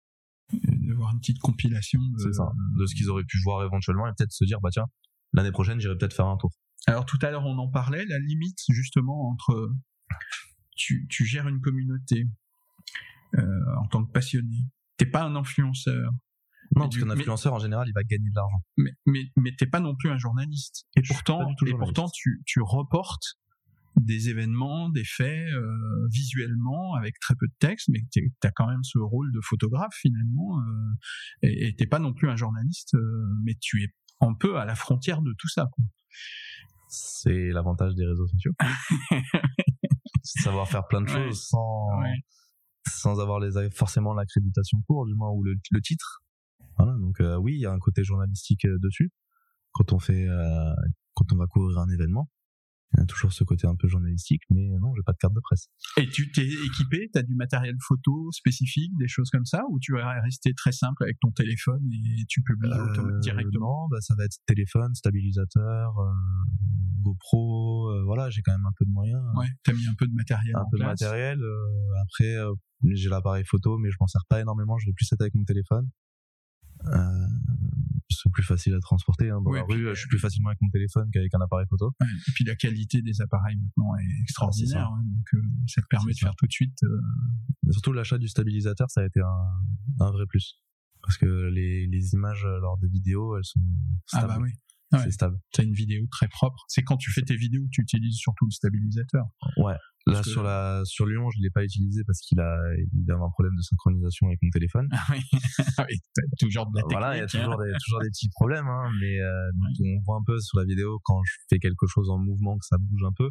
De voir une petite compilation. De, ça, de ce qu'ils auraient pu voir éventuellement et peut-être se dire, bah tiens, l'année prochaine, j'irai peut-être faire un tour. Alors tout à l'heure on en parlait, la limite justement entre tu, tu gères une communauté euh, en tant que passionné. T'es pas un influenceur, Non, parce qu'un mais- influenceur, en général, il va gagner de l'argent. mais mais, mais t'es pas non plus un journaliste. Et pourtant, et pourtant tu, tu reportes des événements, des faits euh, visuellement avec très peu de texte, mais tu as quand même ce rôle de photographe finalement. Euh, et t'es pas non plus un journaliste, euh, mais tu es un peu à la frontière de tout ça. C'est l'avantage des réseaux sociaux. c'est de savoir faire plein de Ouais. choses sans, Ouais. sans avoir les, forcément l'accréditation pour, du moins, ou le, le titre. Voilà, donc euh, oui, il y a un côté journalistique euh, dessus. Quand on fait, euh, quand on va couvrir un événement, il y a toujours ce côté un peu journalistique, mais non, j'ai pas de carte de presse. Et tu t'es équipé, tu as du matériel photo spécifique, des choses comme ça, ou tu vas rester très simple avec ton téléphone et tu publies Euh, directement? Non, bah, ça va être téléphone, stabilisateur, euh, GoPro, euh, voilà, j'ai quand même un peu de moyens. Ouais, t'as mis un peu de matériel un en peu de matériel. euh, après, j'ai l'appareil photo, mais je m'en sers pas énormément. Je vais plus être avec mon téléphone. C'est plus facile à transporter. Hein. Dans Ouais, la rue, je suis plus facilement avec mon téléphone qu'avec un appareil photo. Ouais, Et puis la qualité des appareils maintenant est extraordinaire, ça. hein, donc euh, ça te permet de ça. faire tout de suite. euh, surtout l'achat du stabilisateur, ça a été un, un vrai plus. Parce que les, les images lors des vidéos, elles sont Ah stables. bah oui. Ouais. C'est stable. T'as une vidéo très propre. C'est quand tu fais tes vidéos que tu utilises surtout le stabilisateur. Ouais. Là que- sur la sur Lyon, je l'ai pas utilisé parce qu'il a il avait un problème de synchronisation avec mon téléphone. Ah oui, Ah oui, toujours de la technique. voilà, il y a hein. toujours des toujours des petits problèmes, hein, mais euh, on voit un peu sur la vidéo quand je fais quelque chose en mouvement que ça bouge un peu.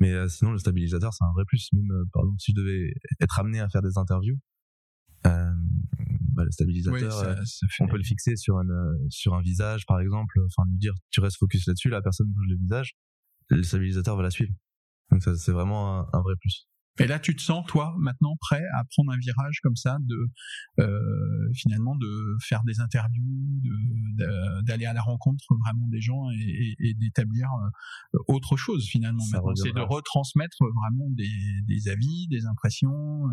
Mais euh, sinon, le stabilisateur, c'est un vrai plus. Même euh, par exemple, si je devais être amené à faire des interviews, euh, bah, le Oui, stabilisateur, ça, euh, ça fait... on peut le fixer sur une euh, sur un visage, par exemple. Enfin, lui dire, tu restes focus là-dessus, la personne bouge le visage, le stabilisateur va la suivre. Donc ça, c'est vraiment un, un vrai plus. Et là, tu te sens, toi, maintenant prêt à prendre un virage comme ça, de euh, finalement de faire des interviews, de- de- d'aller à la rencontre vraiment des gens et, et- et d'établir euh, autre chose finalement. C'est de retransmettre vraiment des, des avis, des impressions.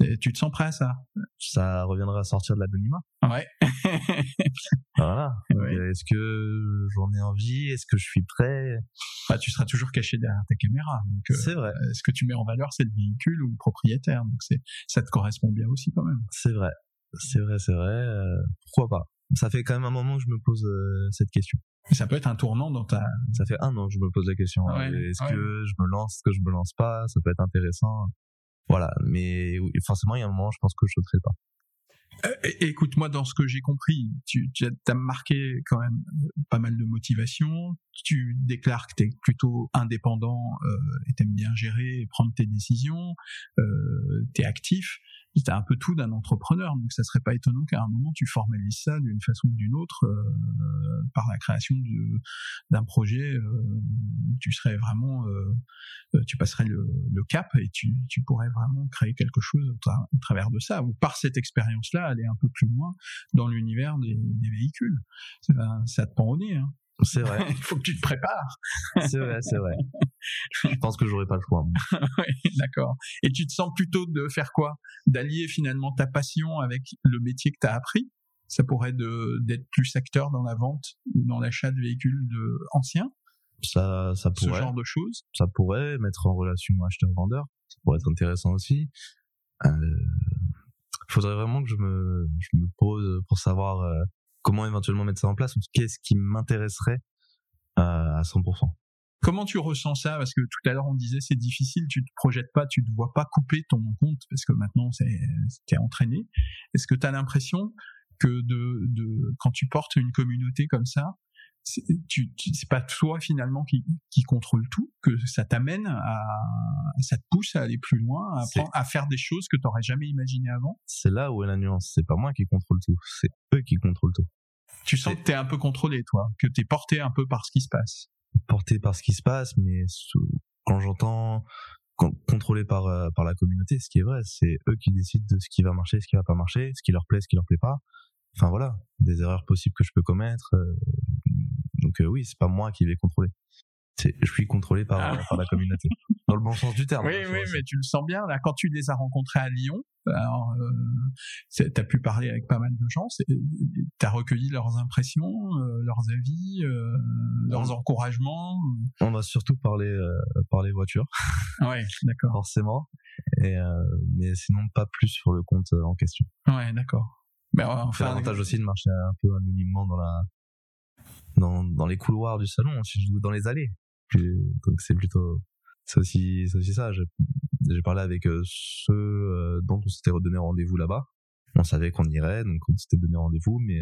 euh, tu te sens prêt à ça? Ça reviendra à sortir de l'anonymat. Ouais. Voilà. Ouais. Et Est-ce que j'en ai envie? Est-ce que je suis prêt? Bah, tu seras toujours caché derrière ta caméra. Euh, C'est vrai. ce que tu mets en valeur, c'est le véhicule ou le propriétaire? Donc, c'est ça te correspond bien aussi quand même. C'est vrai. C'est vrai, c'est vrai. euh, pourquoi pas? Ça fait quand même un moment que je me pose euh, cette question. Ça peut être un tournant dans ta. Ça fait un an que je me pose la question. Ouais, est-ce ouais. que je me lance Est-ce que je me lance pas? Ça peut être intéressant. Voilà. Mais oui, forcément, il y a un moment, je pense que je sauterai pas. Euh, é- Écoute-moi, dans ce que j'ai compris, tu, tu as marqué quand même euh, pas mal de motivation. Tu déclares que tu es plutôt indépendant euh, et t'aimes bien gérer et prendre tes décisions. Euh, tu es actif. Tu as un peu tout d'un entrepreneur. Donc, ça serait pas étonnant qu'à un moment, tu formalises ça d'une façon ou d'une autre euh, par la création d'un projet. euh, tu serais vraiment... euh, euh, tu passerais le, le cap et tu, tu pourrais vraiment créer quelque chose au travers de ça, ou par cette expérience-là, aller un peu plus loin dans l'univers des, des véhicules. Ça, ça te pend au nez. Hein. C'est vrai. Il faut que tu te prépares. c'est vrai, c'est vrai. Je pense que j'aurai pas le choix. Ouais, D'accord. Et tu te sens plutôt de faire quoi? D'allier finalement ta passion avec le métier que tu as appris? Ça pourrait de- d'être plus acteur dans la vente ou dans l'achat de véhicules de, anciens, Ça, ça ce pourrait. genre de choses? ça pourrait mettre en relation acheteur-vendeur. Ça pourrait être intéressant aussi. Euh, faudrait vraiment que je me, je me pose pour savoir euh, comment éventuellement mettre ça en place qu'est-ce qui m'intéresserait euh, à 100%. Comment tu ressens ça? Parce que tout à l'heure on disait c'est difficile, tu te projettes pas, tu te vois pas couper ton compte parce que maintenant t'es entraîné. Est-ce que tu as l'impression que de, de quand tu portes une communauté comme ça, c'est tu, tu- c'est pas toi finalement qui, qui contrôle tout, que ça t'amène à ça te pousse à aller plus loin, à, C'est- apprendre- à faire des choses que tu n'aurais jamais imaginées avant. C'est là où est la nuance. C'est pas moi qui contrôle tout, c'est eux qui contrôlent tout. Tu sens C'est- que tu es un peu contrôlé toi, que tu es porté un peu par ce qui se passe. Porté par ce qui se passe, mais quand j'entends con- contrôlé par euh, par la communauté, ce qui est vrai, c'est eux qui décident de ce qui va marcher, ce qui va pas marcher, ce qui leur plaît, ce qui leur plaît pas. Enfin voilà, des erreurs possibles que je peux commettre. euh, donc euh, oui, c'est pas moi qui vais contrôler. Je suis contrôlé par, Ah. par la communauté. Dans le bon sens du terme. Oui, hein, oui, mais tu le sens bien. Là, quand tu les as rencontrés à Lyon, alors, euh, tu as pu parler avec pas mal de gens. Tu as recueilli leurs impressions, euh, leurs avis, euh, leurs encouragements. On va surtout parler euh, parler voiture, Ouais, d'accord. forcément. Et mais sinon pas plus sur le compte en question. Ouais, d'accord. Mais C'est enfin, l'avantage aussi de marcher un peu anonymement dans la dans, dans les couloirs du salon, dans les allées. Donc c'est plutôt c'est aussi c'est aussi ça. J'ai parlé avec euh, ceux euh, dont on s'était redonné rendez-vous là-bas. On savait qu'on irait, donc on s'était donné rendez-vous, mais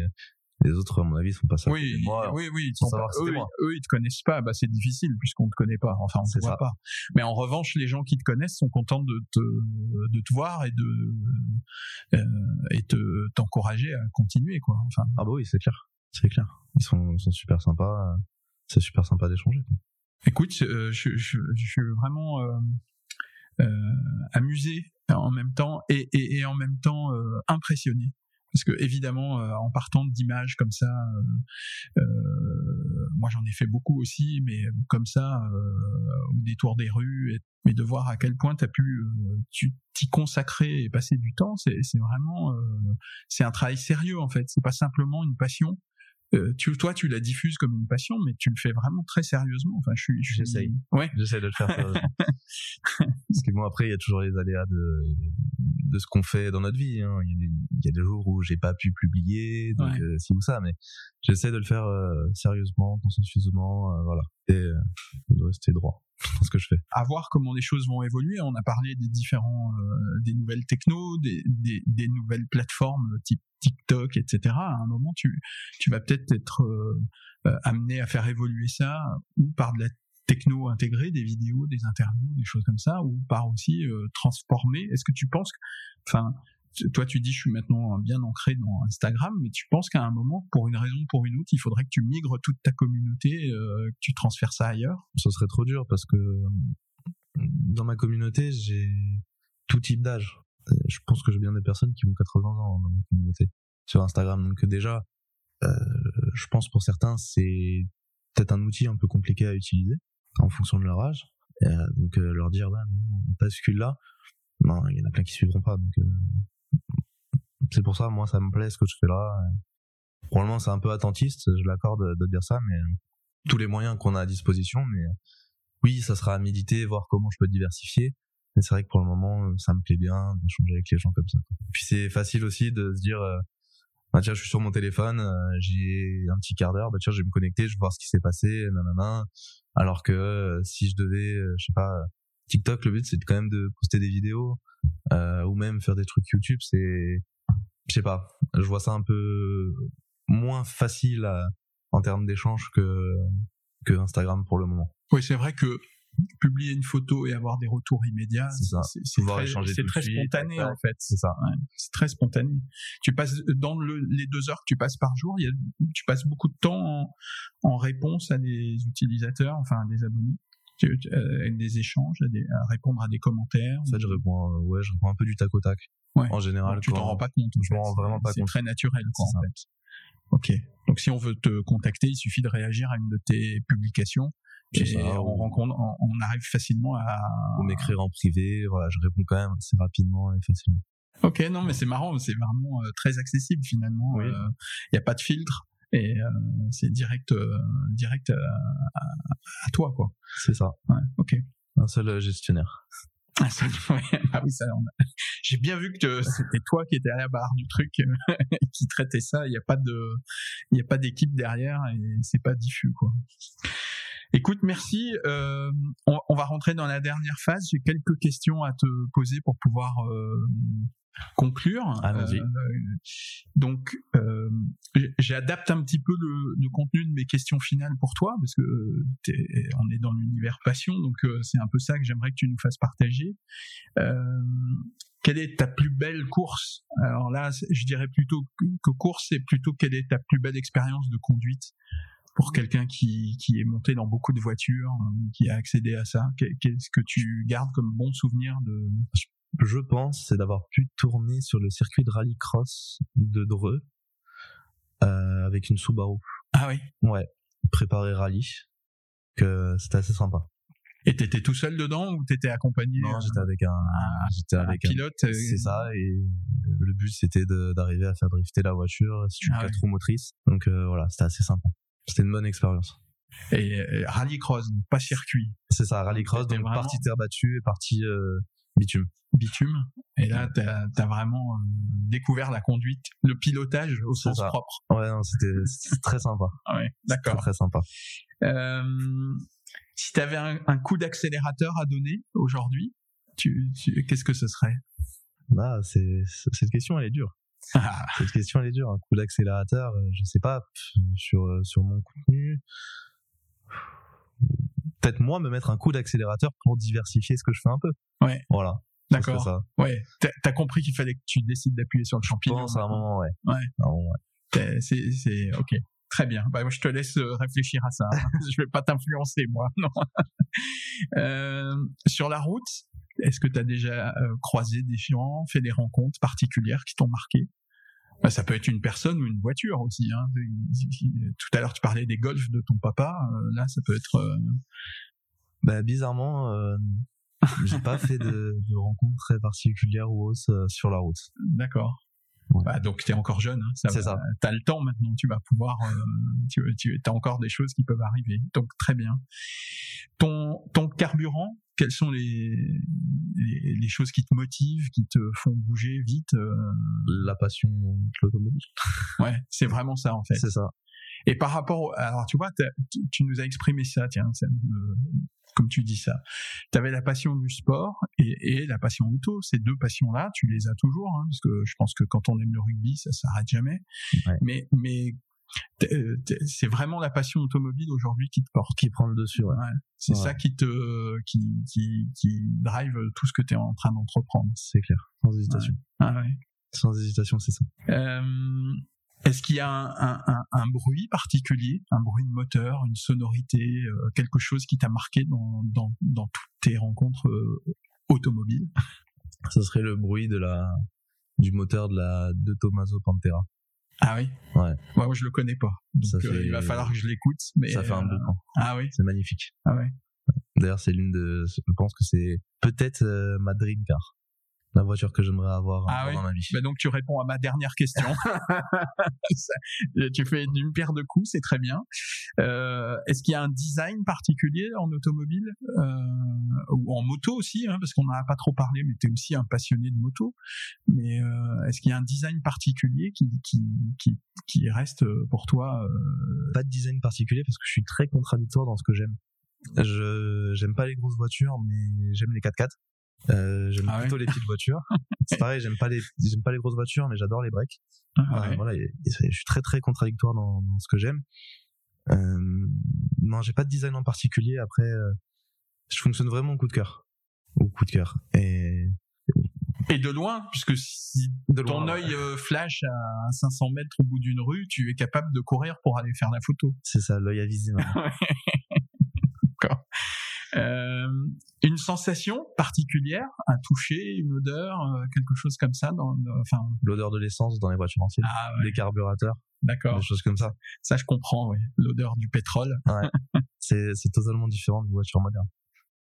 les autres, à mon avis, sont pas ça. Oui, moi, oui, oui, ils sont pas- eux, moi. eux, ils te connaissent pas. Bah, c'est difficile puisqu'on te connaît pas. Enfin, on te voit ça. pas. Mais en revanche, les gens qui te connaissent sont contents de te, de te voir et de, euh, et te, t'encourager à continuer, quoi. Enfin, Ah bah oui, c'est clair, c'est clair. Ils sont, super sympas. euh, C'est super sympa d'échanger. Écoute, euh, je, suis vraiment euh, amusé en même temps et, en même temps impressionné. Parce que évidemment, en partant d'images comme ça, moi j'en ai fait beaucoup aussi, mais comme ça, au détour des rues, mais de voir à quel point as pu t'y consacrer et passer du temps, c'est vraiment, c'est un travail sérieux en fait. C'est pas simplement une passion euh, tu, toi, tu la diffuses comme une passion, mais tu le fais vraiment très sérieusement. Enfin, je suis, je suis- J'essaye. Ouais. J'essaie de le faire sérieusement. Parce que bon, après, il y a toujours les aléas de, de ce qu'on fait dans notre vie. hein. Il, y a des, il y a des jours où j'ai pas pu publier, donc Ouais. euh, ci ou ça, mais j'essaie de le faire euh, sérieusement, consciencieusement, euh, voilà. Et euh, de rester droit à voir comment les choses vont évoluer. On a parlé des différents, euh, des nouvelles technos, des, des, nouvelles plateformes type TikTok, etc. À un moment, tu, tu vas peut-être être euh, euh, amené à faire évoluer ça ou par de la techno intégrée, des vidéos, des interviews, des choses comme ça, ou par aussi euh, transformer. Est-ce que tu penses enfin, toi tu dis je suis maintenant bien ancré dans Instagram, mais tu penses qu'à un moment, pour une raison ou pour une autre, il faudrait que tu migres toute ta communauté, euh, que tu transfères ça ailleurs? Ce serait trop dur parce que dans ma communauté, j'ai tout type d'âge. Euh, Je pense que j'ai bien des personnes qui ont 80 ans dans ma communauté sur Instagram. Donc déjà, euh, je pense pour certains, c'est peut-être un outil un peu compliqué à utiliser en fonction de leur âge. Euh, donc euh, leur dire, non, on bascule là. Non, il y en a plein qui suivront pas. Euh, c'est pour ça, moi, ça me plaît ce que je fais là. Probablement, c'est un peu attentiste, je l'accorde de dire ça, mais euh, tous les moyens qu'on a à disposition. Mais euh, oui, ça sera à méditer, voir comment je peux diversifier. Mais c'est vrai que pour le moment, euh, ça me plaît bien d'échanger avec les gens comme ça. Puis c'est facile aussi de se dire, bah tiens, je suis sur mon téléphone, j'ai un petit quart d'heure, bah tiens, je vais me connecter, je vais voir ce qui s'est passé, nanana. Alors que si je devais, je sais pas, TikTok, le but c'est quand même de poster des vidéos euh, ou même faire des trucs YouTube. C'est, je sais pas, je vois ça un peu moins facile à- en termes d'échange que que Instagram pour le moment. Oui, c'est vrai que publier une photo et avoir des retours immédiats, C'est très, très suite, spontané en fait. C'est ça. Ouais, c'est très spontané. Tu passes dans le- les deux heures que tu passes par jour, il y a, tu passes beaucoup de temps en, en réponse à des utilisateurs, enfin à des abonnés, euh, avec des échanges, à, des- à répondre à des commentaires. En fait, je réponds, euh, ouais, je réponds un peu du tac au tac. Ouais. En général, tu t'en rends pas compte. je m'en rends vraiment pas C'est compte. très naturel, quoi, C'est en ça. fait. Ok. Donc si on veut te contacter, il suffit de réagir à une de tes publications. Et ça, on, ou- rencontre, on, on arrive facilement à, ou m'écrire en privé, voilà, je réponds quand même assez rapidement et facilement. Ok, non, mais c'est marrant, c'est vraiment euh, très accessible finalement. Oui. Il n'y a pas de filtre et euh, c'est direct, euh, direct à, à- à toi, quoi. C'est ça. Ouais, ok. Un seul euh, gestionnaire. Ah, ça, ouais, ah oui, ça, on a- J'ai bien vu que c'était toi qui étais à la barre du truc, euh, qui traitait ça. Il n'y a pas de, il n'y a pas d'équipe derrière et c'est pas diffus, quoi. Écoute, merci. Euh, on, on va rentrer dans la dernière phase. J'ai quelques questions à te poser pour pouvoir euh, conclure. Allons-y. Euh, donc, euh, j'adapte un petit peu le, le contenu de mes questions finales pour toi, parce que euh, on est dans l'univers passion, donc c'est un peu ça que j'aimerais que tu nous fasses partager. Quelle est ta plus belle course? Alors là, je dirais plutôt que, course, c'est plutôt quelle est ta plus belle expérience de conduite? Pour quelqu'un qui, qui est monté dans beaucoup de voitures, qui a accédé à ça. Qu'est- Qu'est-ce que tu gardes comme bon souvenir de Je pense, c'est d'avoir pu tourner sur le circuit de rallycross de Dreux, euh, avec une Subaru. Ah oui. Ouais. Préparé rallye. Que c'était assez sympa. Et t'étais tout seul dedans ou t'étais accompagné Non, euh, j'étais avec un, j'étais avec un, pilote c'est ça, et le but c'était d'arriver à faire drifter la voiture sur Ah quatre ouais. roues motrices. Donc euh, voilà, c'était assez sympa. C'était une bonne expérience. Et euh, rallycross, pas circuit, C'est ça, rallycross, donc vraiment- partie terre battue et partie euh, bitume. bitume. Et là, t'as as vraiment euh, découvert la conduite, le pilotage au sens ça. propre. Ouais, non, c'était très sympa. Ah ouais, C'était d'accord. Très, très sympa. Euh, si tu avais un, un coup d'accélérateur à donner aujourd'hui, tu, tu- qu'est-ce que ce serait? Là, c'est cette question, elle est dure. Ah, Cette question, elle est dure. Un coup d'accélérateur, euh, je sais pas, sur sur mon contenu. Peut-être moi me mettre un coup d'accélérateur pour diversifier ce que je fais un peu. Ouais. Voilà. D'accord. Ça. Ouais, t'as as compris qu'il fallait que tu décides d'appuyer sur le Je champignon. pense à un moment, ouais. Ouais. Ouais. T'es- C'est, c'est, ok. Très bien. Bah, moi, je te laisse euh, réfléchir à ça. je vais pas t'influencer, moi. Non. Euh, sur la route, est-ce que tu as déjà euh, croisé des gens, fait des rencontres particulières qui t'ont marqué? Ça peut être une personne ou une voiture aussi. Hein. Tout à l'heure, tu parlais des golfs de ton papa. euh, là, ça peut être. euh, Bah, bizarrement, euh, j'ai pas fait de, de rencontres très particulières ou autres euh, sur la route. D'accord. Bah, donc tu es encore jeune, hein, ça ça. T'as le temps maintenant, tu vas pouvoir, euh, tu, tu as encore des choses qui peuvent arriver. Donc très bien. Ton ton carburant, quelles sont les les, les choses qui te motivent, qui te font bouger vite euh, La passion de l'automobile. Ouais, c'est vraiment ça en fait. C'est ça. Et par rapport, au- alors tu vois, tu, nous as exprimé ça, tiens, ça me- comme tu dis ça. Tu avais la passion du sport et, et la passion auto. Ces deux passions-là, tu les as toujours, hein, parce que je pense que quand on aime le rugby, ça s'arrête jamais. Ouais. Mais, mais c'est vraiment la passion automobile aujourd'hui qui te porte. Qui prend le dessus, ouais. Ouais. C'est Ouais. ça qui te, qui, qui, qui drive tout ce que tu es en train d'entreprendre. C'est clair. Sans hésitation. Ah ouais. Sans hésitation, c'est ça. Euh, Est-ce qu'il y a un, un, un, un bruit particulier, un bruit de moteur, une sonorité, euh, quelque chose qui t'a marqué dans, dans, dans toutes tes rencontres euh, automobiles? Ça serait le bruit de la, du moteur de la, de Tommaso Pantera. Ah oui Ouais. moi je le connais pas. Donc euh, fait- il va falloir que je l'écoute. Mais ça fait un euh, boucan. Ah oui. C'est magnifique. Ah ouais. D'ailleurs, c'est l'une de, je pense que c'est peut-être euh, ma dream car. La voiture que j'aimerais avoir Ah oui. dans ma vie. Bah donc tu réponds à ma dernière question. Tu fais d'une paire de coups, c'est très bien. Euh, Est-ce qu'il y a un design particulier en automobile euh, ou en moto aussi, hein, parce qu'on n'en a pas trop parlé, mais tu es aussi un passionné de moto. Mais euh, est-ce qu'il y a un design particulier qui qui qui, qui reste pour toi Pas de design particulier parce que je suis très contradictoire dans ce que j'aime. Je, j'aime pas les grosses voitures, mais j'aime les 4x4. Euh, j'aime Ah ouais plutôt les petites voitures. c'est pareil, j'aime pas les, j'aime pas les grosses voitures, mais j'adore les breaks. ah Euh, ouais. voilà, et- et je suis très très contradictoire dans, dans ce que j'aime. Euh, non, j'ai pas de design en particulier. Après, euh, je fonctionne vraiment au coup de cœur, au coup de cœur. Et Et de loin, puisque si de ton loin, œil flash à 500 mètres au bout d'une rue, tu es capable de courir pour aller faire la photo. c'est ça, l'œil maintenant. Euh, une sensation particulière, un toucher, une odeur, euh, quelque chose comme ça. Dans, enfin, L'odeur de l'essence dans les voitures anciennes, ah ouais, des carburateur, d'accord. des choses comme ça. Ça, je comprends. Ouais. L'odeur du pétrole. C'est c'est totalement différent d'une voiture moderne.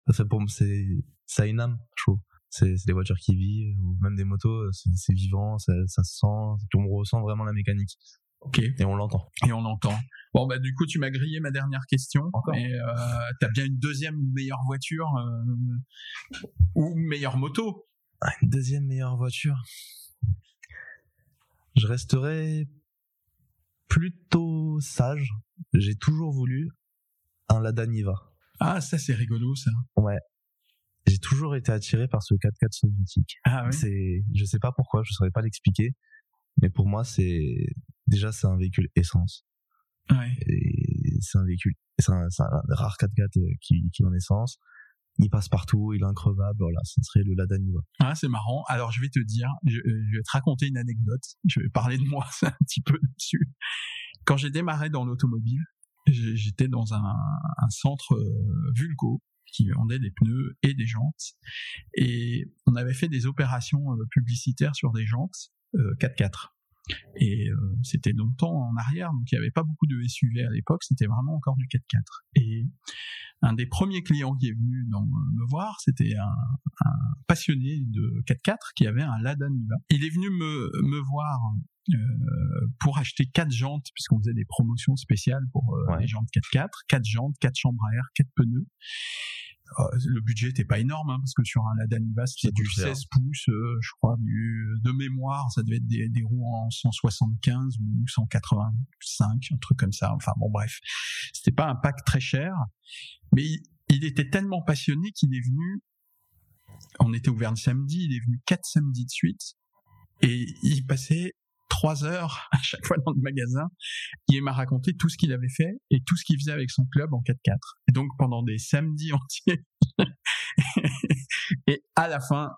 Ça fait pour moi, c'est ça a une âme, je trouve. C'est c'est des voitures qui vivent ou même des motos, c'est c'est vivant, ça, ça se sent, on ressent vraiment la mécanique Ok. et on l'entend. Et on l'entend. Bon, bah du coup, tu m'as grillé ma dernière question. Encore Et euh, t'as bien une deuxième meilleure voiture euh, ou meilleure moto. Ah, Une deuxième meilleure voiture. Je resterai plutôt sage. J'ai toujours voulu un Lada Niva. Ah, ça c'est rigolo, ça. J'ai toujours été attiré par ce 4x4 soviétique. Ah oui. C'est, je sais pas pourquoi, je saurais pas l'expliquer, mais pour moi c'est déjà c'est un véhicule essence. Ouais. C'est un véhicule, c'est un, rare 4x4 euh, qui, qui est en essence. Il passe partout, il est increvable. Voilà, ce serait le Lada Niva. Ah, c'est marrant. Alors, je vais te dire, je, euh, je vais te raconter une anecdote. Je vais parler de moi un petit peu dessus. Quand j'ai démarré dans l'automobile, j'étais dans un, un centre euh, Vulco qui vendait des pneus et des jantes. Et on avait fait des opérations euh, publicitaires sur des jantes euh, 4x4. Et euh, c'était longtemps en arrière, donc il n'y avait pas beaucoup de SUV à l'époque, c'était vraiment encore du 4x4. Et un des premiers clients qui est venu dans- me voir, c'était un, un passionné de 4x4 qui avait un Lada Niva. Il est venu me, me voir euh, pour acheter quatre jantes, puisqu'on faisait des promotions spéciales pour euh, Ouais. les jantes 4x4, quatre jantes, quatre chambres à air, quatre pneus. Euh, le budget n'était pas énorme, hein, parce que sur un Lada Niva, c'était Ça du coûte cher. 16 pouces, euh, je crois, du, de mémoire, ça devait être des, des roues en 175 ou 185, un truc comme ça. Enfin bon, bref, c'était pas un pack très cher, mais il, il était tellement passionné qu'il est venu. On était ouvert le samedi, il est venu quatre samedis de suite, et il passait trois heures à chaque fois dans le magasin. Il m'a raconté tout ce qu'il avait fait et tout ce qu'il faisait avec son club en 4x4. Et donc pendant des samedis entiers. et à la fin,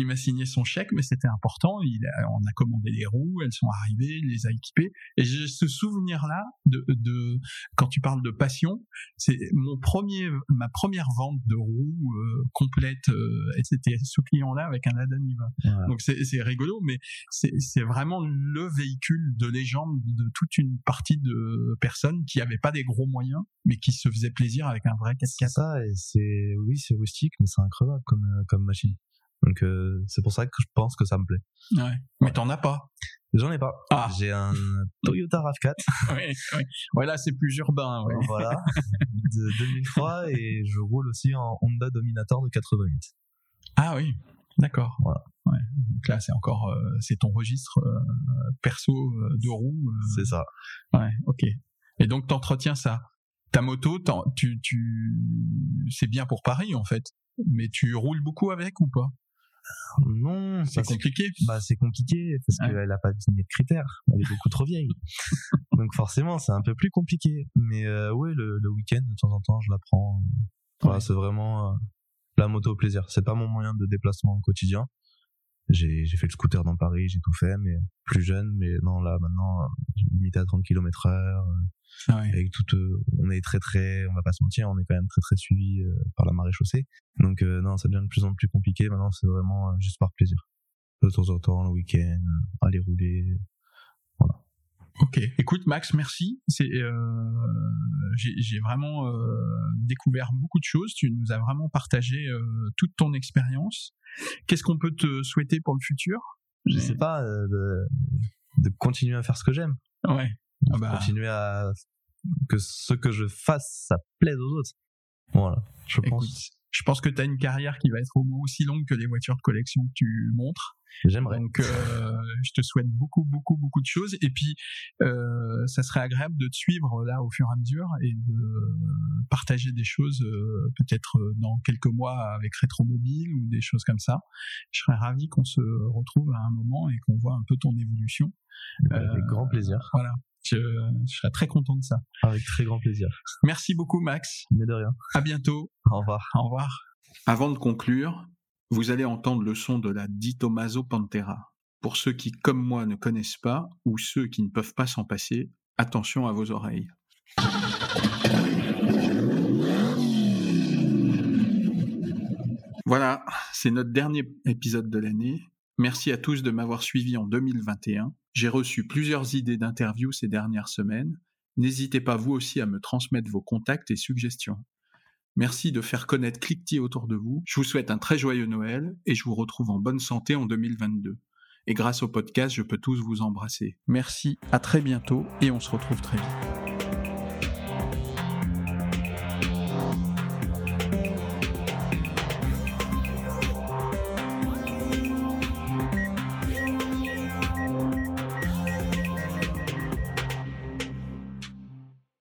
il m'a signé son chèque, mais c'était important. Il a- on a commandé les roues, elles sont arrivées, il les a équipées. Et j'ai ce souvenir-là de, de, quand tu parles de passion, c'est mon premier, ma première vente de roues euh, complète, euh, et c'était ce client-là avec un Lada Niva. Voilà. Donc c'est c'est rigolo, mais c'est c'est vraiment le véhicule de légende de toute une partie de personnes qui avaient pas des gros moyens, mais qui se faisaient plaisir avec un vrai C'est 4x4. ça, et c'est, oui, c'est rustique, mais c'est increvable comme, euh, comme machine. Donc euh, c'est pour ça que je pense que ça me plaît. Ouais. Mais t'en as pas. J'en ai pas. Ah. J'ai un Toyota RAV4. oui, oui. Ouais, là, c'est plus urbain. Ouais. Voilà. De 2003 et je roule aussi en Honda Dominator de 88. Ah oui, d'accord. Voilà. Ouais. Donc là, c'est encore, euh, c'est ton registre euh, perso de roue. C'est ça. Ouais, ok. Et donc, t'entretiens ça. Ta moto, tu, tu, c'est bien pour Paris en fait. Mais tu roules beaucoup avec ou pas? Non, C'est compliqué. bah c'est compliqué parce Ouais. qu'elle a pas signé de critères. Elle est beaucoup trop vieille. Donc forcément, c'est un peu plus compliqué. Mais euh, ouais, le, le week-end de temps en temps, je la prends. Voilà, Ouais. c'est vraiment euh, la moto au plaisir. C'est pas mon moyen de déplacement au quotidien. J'ai j'ai fait le scooter dans Paris, j'ai tout fait, mais plus jeune. Mais non, là maintenant, euh, limité à 30 km heure. Ah ouais. avec toute euh, on est très très on va pas se mentir on est quand même très très suivi euh, par la marée chaussée donc euh, non ça devient de plus en plus compliqué maintenant c'est vraiment juste par plaisir de temps en temps le week-end aller rouler Ok. Écoute, Max, merci. C'est, euh, j'ai vraiment euh, découvert beaucoup de choses. Tu nous as vraiment partagé euh, toute ton expérience. Qu'est-ce qu'on peut te souhaiter pour le futur? Je sais pas euh, de, de continuer à faire ce que j'aime Ouais. Ah bah, continuer à que ce que je fasse ça plaise aux autres voilà je écoute, pense je pense que tu as une carrière qui va être au moins aussi longue que les voitures de collection que tu montres. j'aimerais Donc, euh, je te souhaite beaucoup, beaucoup, beaucoup de choses. Et puis, euh, ça serait agréable de te suivre là au fur et à mesure et de partager des choses, euh, peut-être euh, dans quelques mois avec Rétromobile ou des choses comme ça. Je serais ravi qu'on se retrouve à un moment et qu'on voit un peu ton évolution. avec Euh, grand plaisir Voilà. Je, je serais très content de ça. avec très grand plaisir Merci beaucoup, Max. mais de rien À bientôt. au revoir Au revoir. Avant de conclure, vous allez entendre le son de la Di Tommaso Pantera. Pour ceux qui, comme moi, ne connaissent pas, ou ceux qui ne peuvent pas s'en passer, attention à vos oreilles. Voilà, c'est notre dernier épisode de l'année. Merci à tous de m'avoir suivi en 2021. J'ai reçu plusieurs idées d'interviews ces dernières semaines. N'hésitez pas vous aussi à me transmettre vos contacts et suggestions. Merci de faire connaître Clickty autour de vous. Je vous souhaite un très joyeux Noël et je vous retrouve en bonne santé en 2022. Et grâce au podcast, je peux tous vous embrasser. Merci, à très bientôt et on se retrouve très vite.